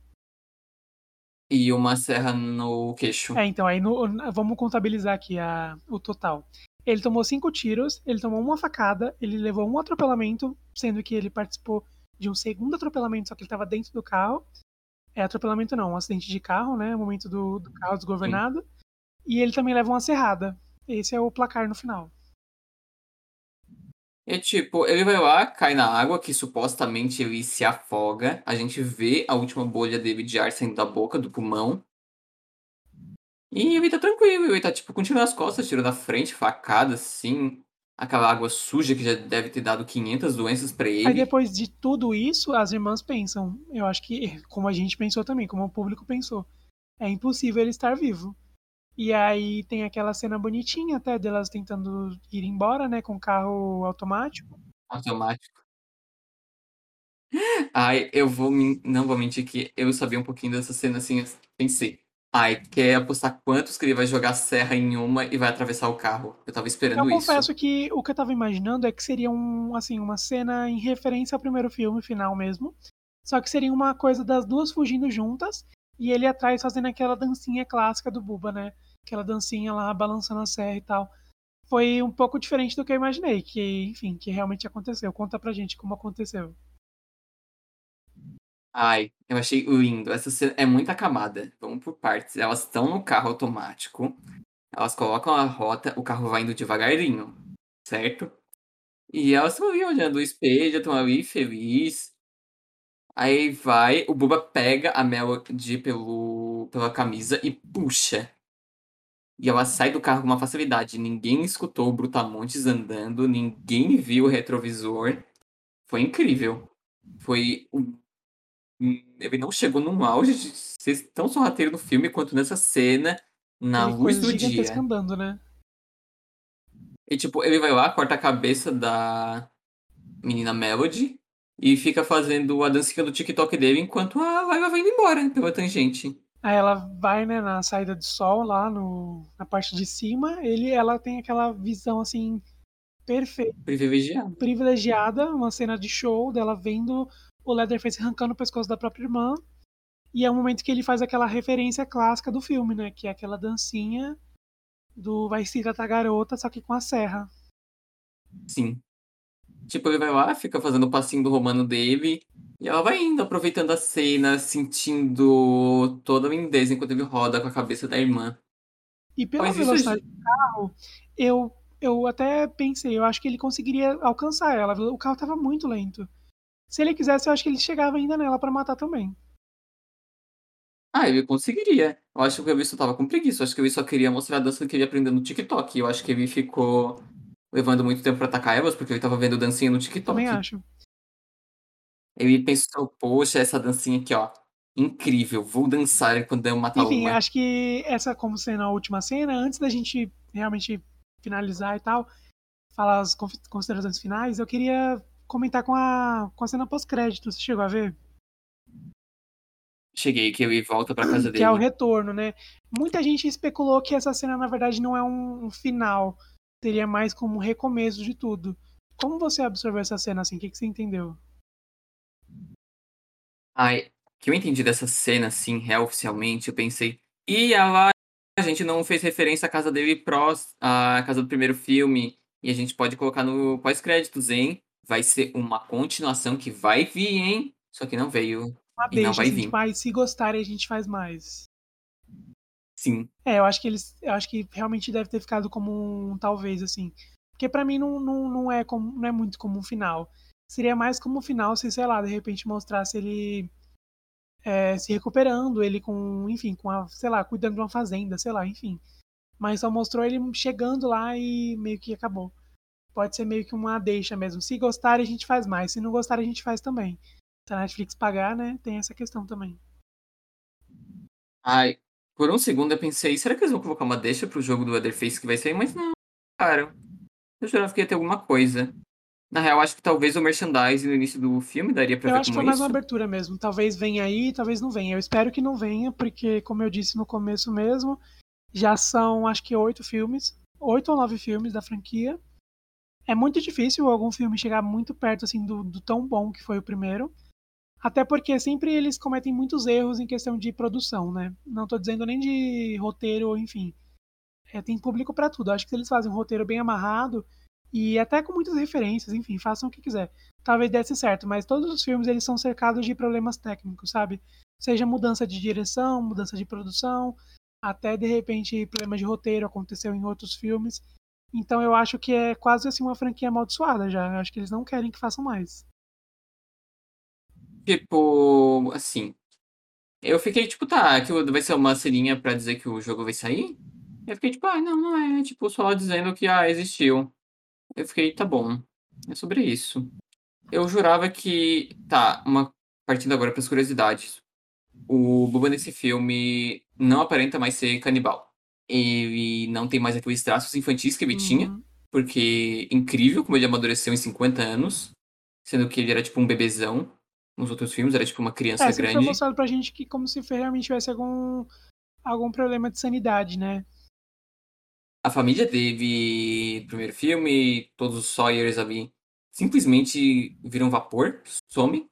E uma serra no queixo. É, então, aí no, vamos contabilizar aqui a, o total. Ele tomou cinco tiros, ele tomou uma facada, ele levou um atropelamento, sendo que ele participou de um segundo atropelamento, só que ele estava dentro do carro. É atropelamento não, um acidente de carro, né? O momento do, do carro desgovernado. Sim. E ele também leva uma serrada. Esse é o placar no final. É tipo, ele vai lá, cai na água, que supostamente ele se afoga. A gente vê a última bolha dele de ar saindo da boca, do pulmão. E ele tá tranquilo, ele tá tipo, continuando as costas, tirando da frente, facada, assim. Aquela água suja que já deve ter dado 500 doenças para ele. Aí depois de tudo isso, as irmãs pensam, eu acho que como a gente pensou também, como o público pensou, é impossível ele estar vivo. E aí tem aquela cena bonitinha até delas tentando ir embora, né, com carro automático. Automático. Ai, eu vou não vou mentir que eu sabia um pouquinho dessa cena assim, pensei. Ai, quer apostar quantos que ele vai jogar serra em uma e vai atravessar o carro? Eu tava esperando isso. Eu confesso que o que eu tava imaginando é que seria um, assim, uma cena em referência ao primeiro filme, final mesmo. Só que seria uma coisa das duas fugindo juntas e ele atrás fazendo aquela dancinha clássica do Buba, né? Aquela dancinha lá balançando a serra e tal. Foi um pouco diferente do que eu imaginei, que, enfim, que realmente aconteceu. Conta pra gente como aconteceu. Ai, eu achei lindo. Essa cena é muita camada. Vamos por partes. Elas estão no carro automático. Elas colocam a rota, o carro vai indo devagarinho. certo? E elas estão ali olhando o espelho, estão ali feliz. Aí vai, o Buba pega a Melody pelo, pela camisa e puxa. E ela sai do carro com uma facilidade. Ninguém escutou o Brutamontes andando, ninguém viu o retrovisor. Foi incrível. Foi. Ele não chegou num auge de ser tão sorrateiro no filme quanto nessa cena, na Ele luz do dia. andando, né? E tipo, ele vai lá, corta a cabeça da menina Melody e fica fazendo a dancinha do TikTok dele enquanto a vai indo embora pela tangente. Aí ela vai, né, na saída de sol lá no, na parte de cima, ele, ela tem aquela visão assim perfeita, Privilegiado. privilegiada, uma cena de show dela vendo o Leatherface arrancando o pescoço da própria irmã. E é o momento que ele faz aquela referência clássica do filme, né, que é aquela dancinha do Vai se tratar garota, só que com a serra. Sim. Tipo, ele vai lá, fica fazendo o passinho do romano dele. E ela vai indo, aproveitando a cena, sentindo toda a lindeza enquanto ele roda com a cabeça da irmã. E pela Mas isso velocidade do carro, eu, eu até pensei, eu acho que ele conseguiria alcançar ela. O carro tava muito lento. Se ele quisesse, eu acho que ele chegava ainda nela pra matar também. Ah, ele conseguiria. Eu acho que o Wilson tava com preguiça. Eu acho que ele só queria mostrar a dança que ele aprendeu no TikTok. Eu acho que ele ficou levando muito tempo pra atacar elas, porque ele tava vendo dancinha no TikTok. Também acho. Ele pensou, poxa, essa dancinha aqui, ó. Incrível, vou dançar quando eu matar Enfim, uma. acho que essa como sendo a última cena, antes da gente realmente finalizar e tal, falar as considerações finais, eu queria comentar com a, com a cena pós-crédito. Você chegou a ver? Cheguei, que ele volta pra casa Que é o dele. retorno, né? Muita gente especulou que essa cena, na verdade, não é um, um final. Seria mais como um recomeço de tudo. Como você absorveu essa cena assim? O que, que você entendeu? Ai, que eu entendi dessa cena, assim, real oficialmente, eu pensei, e lá a gente não fez referência à casa dele prós, à casa do primeiro filme, e a gente pode colocar no pós-créditos, hein? Vai ser uma continuação que vai vir, hein? Só que não veio. Uma E não deixa, vai assim, vir. "Ai, se gostarem a gente faz mais. Sim. É, eu acho que eles. Eu acho que realmente deve ter ficado como um talvez, assim. Porque pra mim não, não, não, é como, não é muito como um final. Seria mais como um final se, sei lá, de repente mostrasse ele é, se recuperando, ele com, enfim, com a, sei lá, cuidando de uma fazenda, sei lá, enfim. Mas só mostrou ele chegando lá e meio que acabou. Pode ser meio que uma deixa mesmo. Se gostarem, a gente faz mais. Se não gostarem, a gente faz também. Se a Netflix pagar, né? Tem essa questão também. Ai, por um segundo eu pensei, será que eles vão colocar uma deixa pro jogo do Leatherface que vai sair? Mas não, cara. Eu jurava que ia ter alguma coisa. Na real, acho que talvez o merchandising no início do filme daria pra Eu ver acho que como foi mais isso. uma abertura mesmo. Talvez venha aí, talvez não venha. Eu espero que não venha, porque, como eu disse no começo mesmo, já são acho que oito filmes, oito ou nove filmes da franquia. É muito difícil algum filme chegar muito perto assim do, do tão bom que foi o primeiro. Até porque sempre eles cometem muitos erros em questão de produção, né? Não estou dizendo nem de roteiro, ou enfim. É, tem público para tudo. Acho que se eles fazem um roteiro bem amarrado e até com muitas referências, enfim, façam o que quiser. Talvez desse certo, mas todos os filmes eles são cercados de problemas técnicos, sabe? Seja mudança de direção, mudança de produção, até de repente problemas de roteiro aconteceu em outros filmes. Então eu acho que é quase assim uma franquia amaldiçoada já. Eu acho que eles não querem que façam mais. Tipo, assim. Eu fiquei tipo, tá, aquilo vai ser uma ceninha pra dizer que o jogo vai sair? Eu fiquei tipo, ah, não, não é. Tipo, só dizendo que, ah, existiu. Eu fiquei, tá bom. É sobre isso. Eu jurava que. Tá, uma. Partindo agora pras curiosidades. O Buba nesse filme não aparenta mais ser canibal. Ele não tem mais aqueles traços infantis que ele tinha. Uhum. Porque incrível como ele amadureceu em 50 anos. Sendo que ele era tipo um bebezão. Nos outros filmes era tipo uma criança É, sempre foi grande. mostrado pra gente que como se realmente tivesse algum, algum problema de sanidade, né? A família dele, primeiro filme, todos os Sawyers ali, simplesmente viram vapor, some.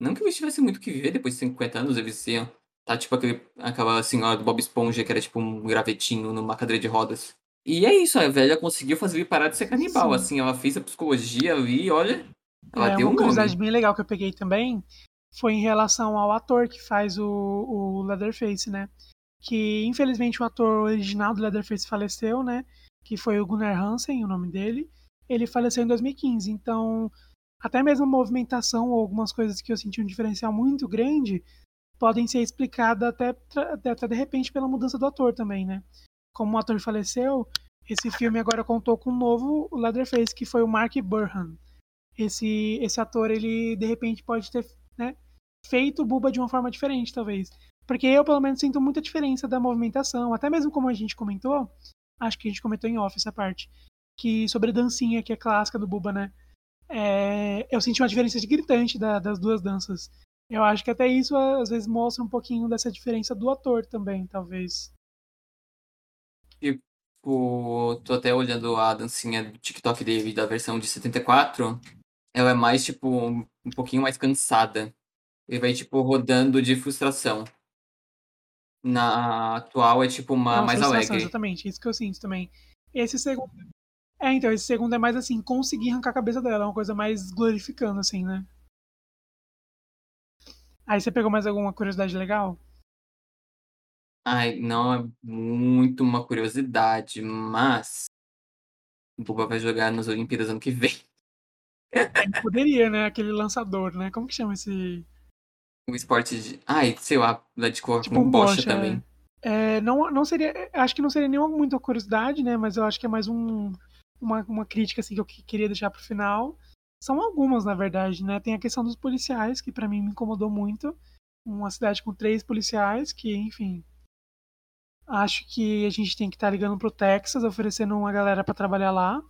Não que eles tivessem muito o que viver depois de 50 anos, eles iam. Tá tipo aquele, aquela senhora do Bob Esponja que era tipo um gravetinho numa cadeira de rodas. E é isso, a velha conseguiu fazer ele parar de ser canibal. Sim. Assim, ela fez a psicologia ali olha, ela é, deu uma um curiosidade nome. bem legal que eu peguei também foi em relação ao ator que faz o, o Leatherface, né? Que infelizmente o ator original do Leatherface faleceu, né? Que foi o Gunnar Hansen, o nome dele. ele faleceu em 2015. Então, até mesmo a movimentação ou algumas coisas que eu senti um diferencial muito grande podem ser explicadas até, até, de repente pela mudança do ator também, né? Como o ator faleceu, esse filme agora contou com um novo Leatherface, que foi o Mark Burhan. Esse, esse ator, ele de repente pode ter né, feito o Buba de uma forma diferente, talvez. Porque eu, pelo menos, sinto muita diferença da movimentação, até mesmo como a gente comentou, acho que a gente comentou em off essa parte, que sobre a dancinha, que é clássica do Buba, né? É, eu senti uma diferença gritante da, das duas danças. Eu acho que até isso às vezes mostra um pouquinho dessa diferença do ator também, talvez. Tipo, tô até olhando a dancinha do TikTok dele da versão de 74. Ela é mais, tipo, um pouquinho mais cansada. Ele vai, tipo, rodando de frustração. Na atual é, tipo, uma, mais alegre. exatamente, isso que eu sinto também. Esse segundo. É, então, esse segundo é mais assim, conseguir arrancar a cabeça dela, é uma coisa mais glorificando, assim, né? Aí você pegou mais alguma curiosidade legal? Ai, não é muito uma curiosidade, mas. O Buba vai jogar nas Olimpíadas ano que vem. Poderia, né? Aquele lançador, né? Como que chama esse. Um esporte de. Ai, sei lá, lá de cor Tipo com um bocha bocha, é. também. É, não, não seria. Acho que não seria nenhuma muita curiosidade, né? Mas eu acho que é mais um, uma, uma crítica assim, que eu que- queria deixar pro final. São algumas, na verdade, né? Tem a questão dos policiais, que pra mim me incomodou muito. Uma cidade com três policiais, que, enfim. Acho que a gente tem que estar ligando pro Texas, oferecendo uma galera pra trabalhar lá.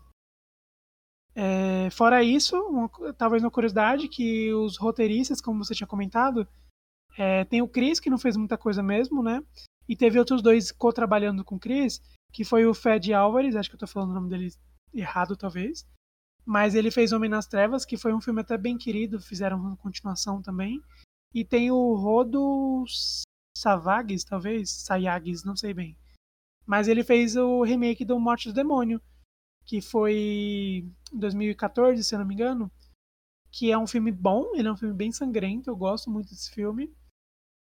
É, fora isso, uma talvez uma curiosidade, que os roteiristas, como você tinha comentado, é, tem o Chris, que não fez muita coisa mesmo, né? E teve outros dois co-trabalhando com o Chris, que foi o Fed Álvares, acho que eu tô falando o nome dele errado, talvez. Mas ele fez Homem nas Trevas, que foi um filme até bem querido, fizeram uma continuação também. E tem o Rodo Savages, talvez, Sayagues, não sei bem. Mas ele fez o remake do Morte do Demônio, que foi em 2014, se eu não me engano. Que é um filme bom, ele é um filme bem sangrento, eu gosto muito desse filme.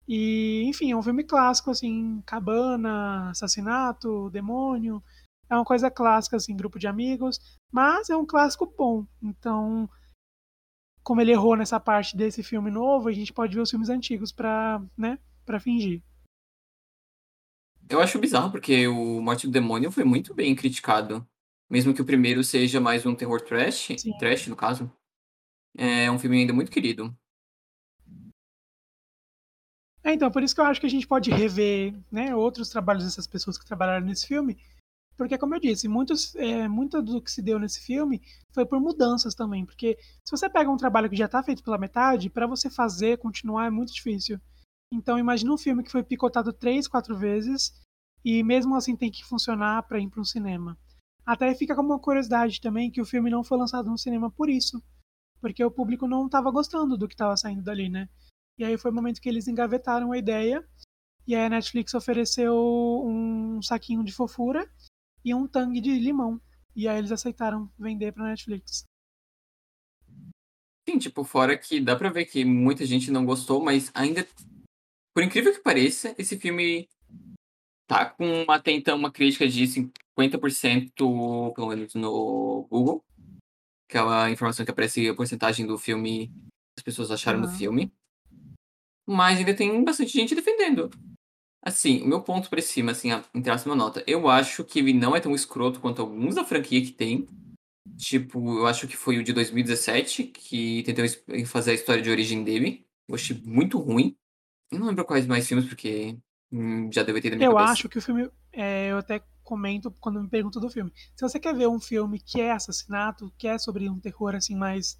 E, enfim, é um filme clássico, assim, cabana, assassinato, demônio. É uma coisa clássica, assim, grupo de amigos. Mas é um clássico bom. Então, como ele errou nessa parte desse filme novo, a gente pode ver os filmes antigos pra, né, pra fingir. Eu acho bizarro, porque o Morte do Demônio foi muito bem criticado. Mesmo que o primeiro seja mais um terror trash, Sim. trash no caso. É um filme ainda muito querido. É, então, por isso que eu acho que a gente pode rever né, outros trabalhos dessas pessoas que trabalharam nesse filme. Porque, como eu disse, muitos, é, muito do que se deu nesse filme foi por mudanças também. Porque se você pega um trabalho que já está feito pela metade, para você fazer, continuar, é muito difícil. Então, imagina um filme que foi picotado três, quatro vezes e mesmo assim tem que funcionar para ir para um cinema. Até fica como uma curiosidade também que o filme não foi lançado no cinema por isso. Porque o público não estava gostando do que estava saindo dali, né? E aí foi o momento que eles engavetaram a ideia. E aí a Netflix ofereceu um saquinho de fofura e um tangue de limão. E aí eles aceitaram vender pra Netflix. Sim, tipo, fora que dá pra ver que muita gente não gostou, mas ainda. Por incrível que pareça, esse filme tá com até então uma crítica de 50%, pelo menos no Google. Aquela informação que aparece a porcentagem do filme que as pessoas acharam do Aham. filme. Mas ainda tem bastante gente defendendo. Assim, o meu ponto pra cima, assim, entre aspas, uma nota. Eu acho que ele não é tão escroto quanto alguns da franquia que tem. Tipo, eu acho que foi o de 2017, que tentou fazer a história de origem dele. Eu achei muito ruim. Eu não lembro quais mais filmes, porque hum, já deve ter na minha Eu cabeça. acho que o filme. é, eu até comento quando me perguntam do filme. Se você quer ver um filme que é assassinato, que é sobre um terror assim mais.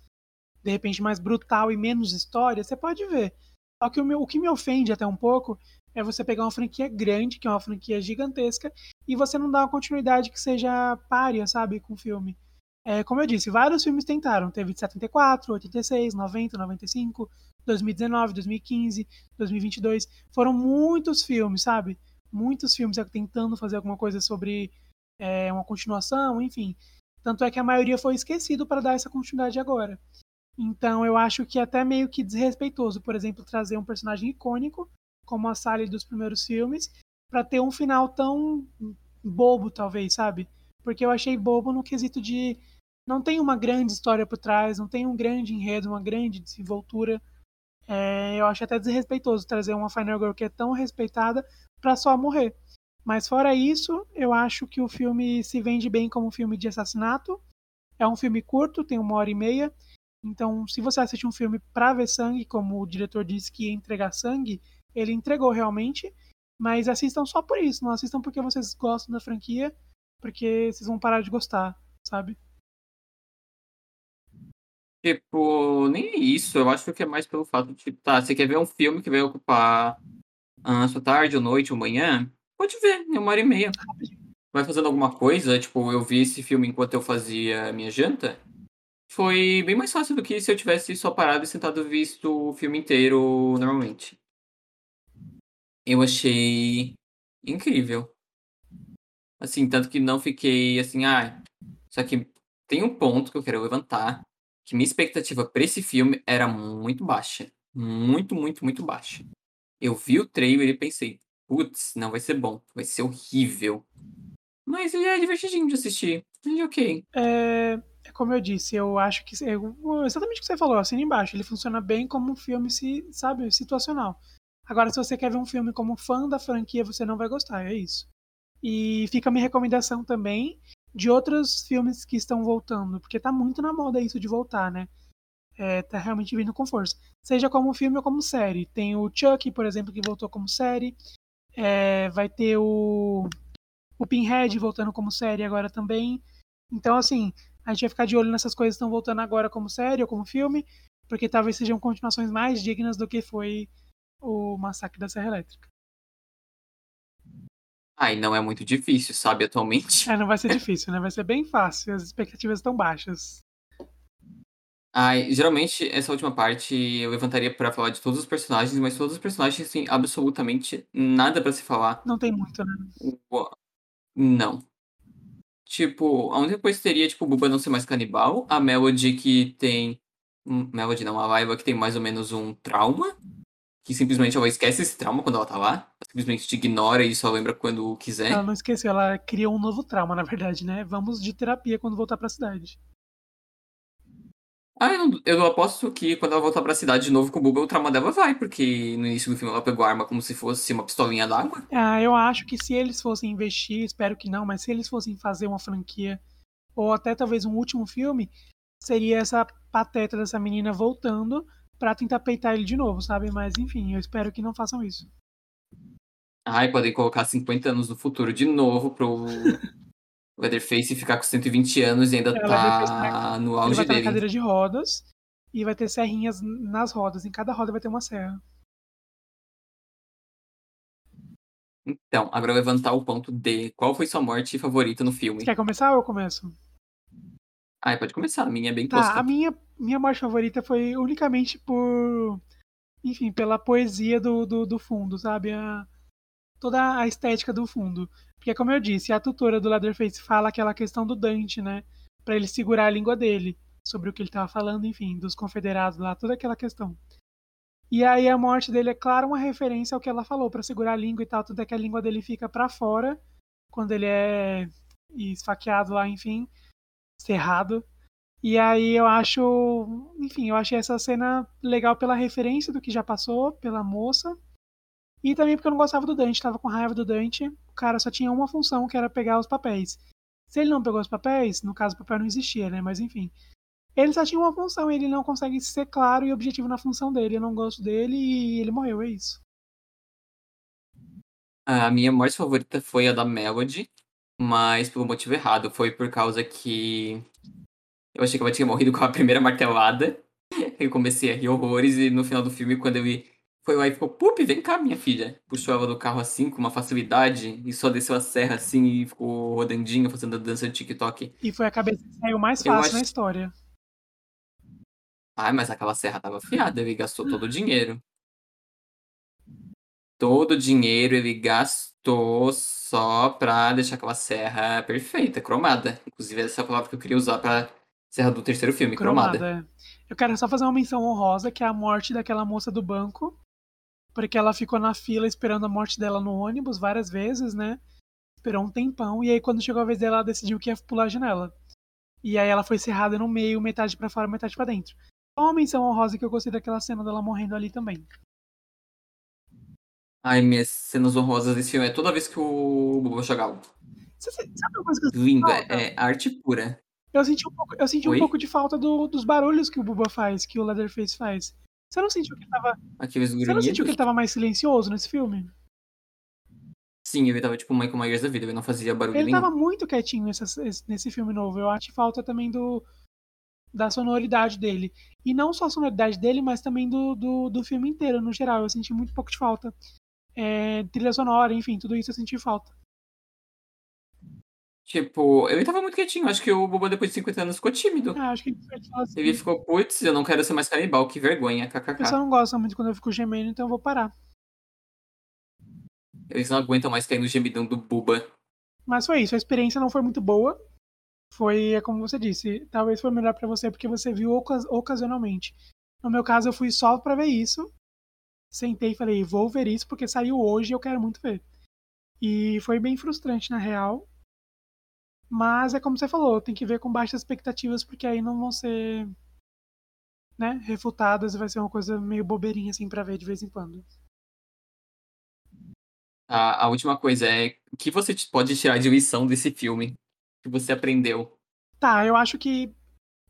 De repente mais brutal e menos história, você pode ver. Só que o, meu- o que me ofende até um pouco é você pegar uma franquia grande, que é uma franquia gigantesca, e você não dar uma continuidade que seja párea, sabe, com o filme. É, como eu disse, vários filmes tentaram. Teve de 74, 86, 90, 95, 2019, 2015, 2022. Foram muitos filmes, sabe? Muitos filmes tentando fazer alguma coisa sobre é, uma continuação, enfim. Tanto é que a maioria foi esquecido para dar essa continuidade agora. Então eu acho que é até meio que desrespeitoso, por exemplo, trazer um personagem icônico, como a Sally dos primeiros filmes, para ter um final tão bobo, talvez, sabe? Porque eu achei bobo no quesito de não tem uma grande história por trás, não tem um grande enredo, uma grande desenvoltura. É, eu acho até desrespeitoso trazer uma Final Girl que é tão respeitada para só morrer. Mas fora isso, eu acho que o filme se vende bem como um filme de assassinato. É um filme curto, tem uma hora e meia. Então, se você assiste um filme pra ver sangue, como o diretor disse que ia entregar sangue, ele entregou realmente. Mas assistam só por isso, não assistam porque vocês gostam da franquia, porque vocês vão parar de gostar, sabe? Tipo, nem é isso. Eu acho que é mais pelo fato de, tipo, tá, você quer ver um filme que vai ocupar a sua tarde, ou noite, ou manhã? Pode ver, é uma hora e meia. Vai fazendo alguma coisa, tipo, eu vi esse filme enquanto eu fazia minha janta. Foi bem mais fácil do que se eu tivesse só parado e sentado visto o filme inteiro normalmente. Eu achei incrível. Assim, tanto que não fiquei assim, ah. Só que tem um ponto que eu quero levantar que minha expectativa para esse filme era muito baixa. Muito, muito, muito baixa. Eu vi o trailer e pensei, putz, não vai ser bom, vai ser horrível. Mas ele é divertidinho de assistir. Ele é ok. É, como eu disse, eu acho que. Exatamente o que você falou, assim embaixo. Ele funciona bem como um filme, sabe, situacional. Agora, se você quer ver um filme como fã da franquia, você não vai gostar, é isso. E fica a minha recomendação também de outros filmes que estão voltando, porque tá muito na moda isso de voltar, né? É, tá realmente vindo com força. Seja como filme ou como série. Tem o Chuck, por exemplo, que voltou como série. É, vai ter o, o Pinhead voltando como série agora também. Então, assim, a gente vai ficar de olho nessas coisas que estão voltando agora como série ou como filme, porque talvez sejam continuações mais dignas do que foi o Massacre da Serra Elétrica. Ah, e não é muito difícil, sabe, atualmente. É, não vai ser difícil, né? Vai ser bem fácil, as expectativas estão baixas. Ai, geralmente, essa última parte eu levantaria para falar de todos os personagens, mas todos os personagens têm absolutamente nada para se falar. Não tem muito, né? Não. Tipo, a única coisa seria, tipo, o Buba não ser mais canibal, a Melody que tem... Hum, Melody não, a Laiva que tem mais ou menos um trauma, que simplesmente ela esquece esse trauma quando ela tá lá. simplesmente te ignora e só lembra quando quiser. Ela não esqueceu, ela criou um novo trauma, na verdade, né? Vamos de terapia quando voltar pra cidade. Ah, eu, eu aposto que quando ela voltar pra cidade de novo com o Buba, o trauma dela vai, porque no início do filme ela pegou a arma como se fosse uma pistolinha d'água. Ah, eu acho que se eles fossem investir, espero que não, mas se eles fossem fazer uma franquia, ou até talvez um último filme, seria essa pateta dessa menina voltando pra tentar peitar ele de novo, sabe? Mas enfim, eu espero que não façam isso. Ai, podem colocar 50 anos no futuro de novo pro Leatherface ficar com 120 anos e ainda é, tá no auge ele vai dele. Estar na cadeira de rodas e vai ter serrinhas nas rodas. Em cada roda vai ter uma serra. Então, agora levantar o ponto de qual foi sua morte favorita no filme. Você quer começar ou eu começo? Ah, pode começar. A minha é bem tá, A minha, minha morte favorita foi unicamente por. Enfim, pela poesia do, do, do fundo, sabe? A, toda a estética do fundo. Porque, como eu disse, a tutora do Leatherface fala aquela questão do Dante, né? Pra ele segurar a língua dele. Sobre o que ele tava falando, enfim, dos confederados lá, toda aquela questão. E aí a morte dele é, claro, uma referência ao que ela falou, para segurar a língua e tal, tudo é que a língua dele fica para fora quando ele é esfaqueado lá, enfim cerrado. E aí eu acho, enfim, eu achei essa cena legal pela referência do que já passou, pela moça. E também porque eu não gostava do Dante, tava com raiva do Dante. O cara só tinha uma função, que era pegar os papéis. Se ele não pegou os papéis, no caso o papel não existia, né? Mas enfim. Ele só tinha uma função, ele não consegue ser claro e objetivo na função dele. Eu não gosto dele e ele morreu, é isso. A minha morte favorita foi a da Melody, mas pelo motivo errado. Foi por causa que eu achei que ela tinha morrido com a primeira martelada. Eu comecei a rir horrores e no final do filme, quando ele foi lá e ficou, pup, vem cá, minha filha. Puxou ela do carro assim, com uma facilidade, e só desceu a serra assim e ficou rodandinho, fazendo a dança de TikTok. E foi a cabeça que saiu mais fácil acho... na história. Ai, mas aquela serra tava afiada, ele gastou todo o dinheiro. Todo o dinheiro ele gastou só pra deixar aquela serra perfeita, cromada. Inclusive, essa é a palavra que eu queria usar pra serra do terceiro filme, cromada. cromada. É. Eu quero só fazer uma menção honrosa, que é a morte daquela moça do banco. Porque ela ficou na fila esperando a morte dela no ônibus várias vezes, né? Esperou um tempão. E aí, quando chegou a vez dela, ela decidiu que ia pular a janela. E aí ela foi cerrada no meio, metade para fora, metade para dentro. Uma menção honrosa que eu gostei daquela cena dela morrendo ali também. Ai, minhas cenas honrosas desse filme é toda vez que o Boba joga alto. Sabe uma coisa que eu Lindo, é, arte pura. Eu senti um pouco, eu senti um pouco de falta do, dos barulhos que o Buba faz, que o Leatherface faz. Você não sentiu que ele tava. Aqueles Você não sentiu que ele tava mais silencioso nesse filme? Sim, ele tava tipo o Michael Myers da vida, ele não fazia barulho Ele nenhum. tava muito quietinho nesse, nesse filme novo. Eu acho que falta também do da sonoridade dele. E não só a sonoridade dele, mas também do, do, do filme inteiro, no geral. Eu senti muito pouco de falta. É, trilha sonora, enfim, tudo isso eu senti falta. Tipo, ele tava muito quietinho. Acho que o Boba, depois de 50 anos, ficou tímido. Ah, acho que ele, assim, ele ficou, putz, eu não quero ser mais canibal, que vergonha, kkk. O pessoal não gosta muito quando eu fico gemendo, então eu vou parar. Eles não aguentam mais cair no gemidão do Buba. Mas foi isso, a experiência não foi muito boa. Foi, é como você disse, talvez foi melhor para você porque você viu ocas ocasionalmente. No meu caso, eu fui só para ver isso. Sentei e falei, vou ver isso porque saiu hoje e eu quero muito ver. E foi bem frustrante, na real. Mas é como você falou, tem que ver com baixas expectativas, porque aí não vão ser né, refutadas e vai ser uma coisa meio bobeirinha assim para ver de vez em quando. A, a última coisa é o que você pode tirar de lição desse filme que você aprendeu? Tá, eu acho que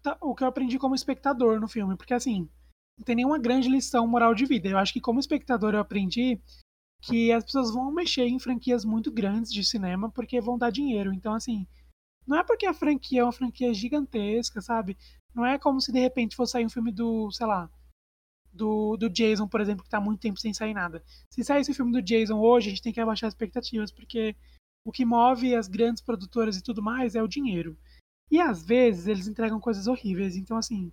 tá, o que eu aprendi como espectador no filme, porque assim, não tem nenhuma grande lição moral de vida. Eu acho que como espectador eu aprendi que as pessoas vão mexer em franquias muito grandes de cinema porque vão dar dinheiro. Então, assim, não é porque a franquia é uma franquia gigantesca, sabe? Não é como se de repente fosse sair um filme do, sei lá, do, do Jason, por exemplo, que tá há muito tempo sem sair nada. Se sair esse filme do Jason hoje, a gente tem que abaixar as expectativas, porque o que move as grandes produtoras e tudo mais é o dinheiro. E às vezes eles entregam coisas horríveis. Então, assim,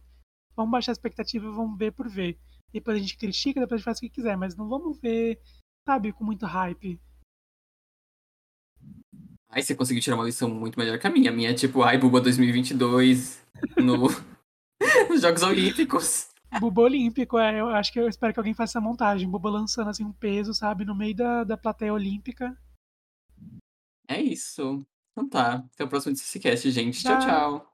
vamos baixar a expectativa e vamos ver por ver. Depois a gente critica, depois a gente faz o que quiser, mas não vamos ver, sabe, com muito hype. Ai, você conseguiu tirar uma lição muito melhor que a minha. A minha é tipo, ai, Buba 2022 no... nos Jogos Olímpicos. Buba Olímpico, é. Eu acho que eu espero que alguém faça essa montagem. Buba lançando assim um peso, sabe, no meio da, da plateia olímpica. É isso. Então tá. Até o próximo DCCast, gente. Tchau, tchau.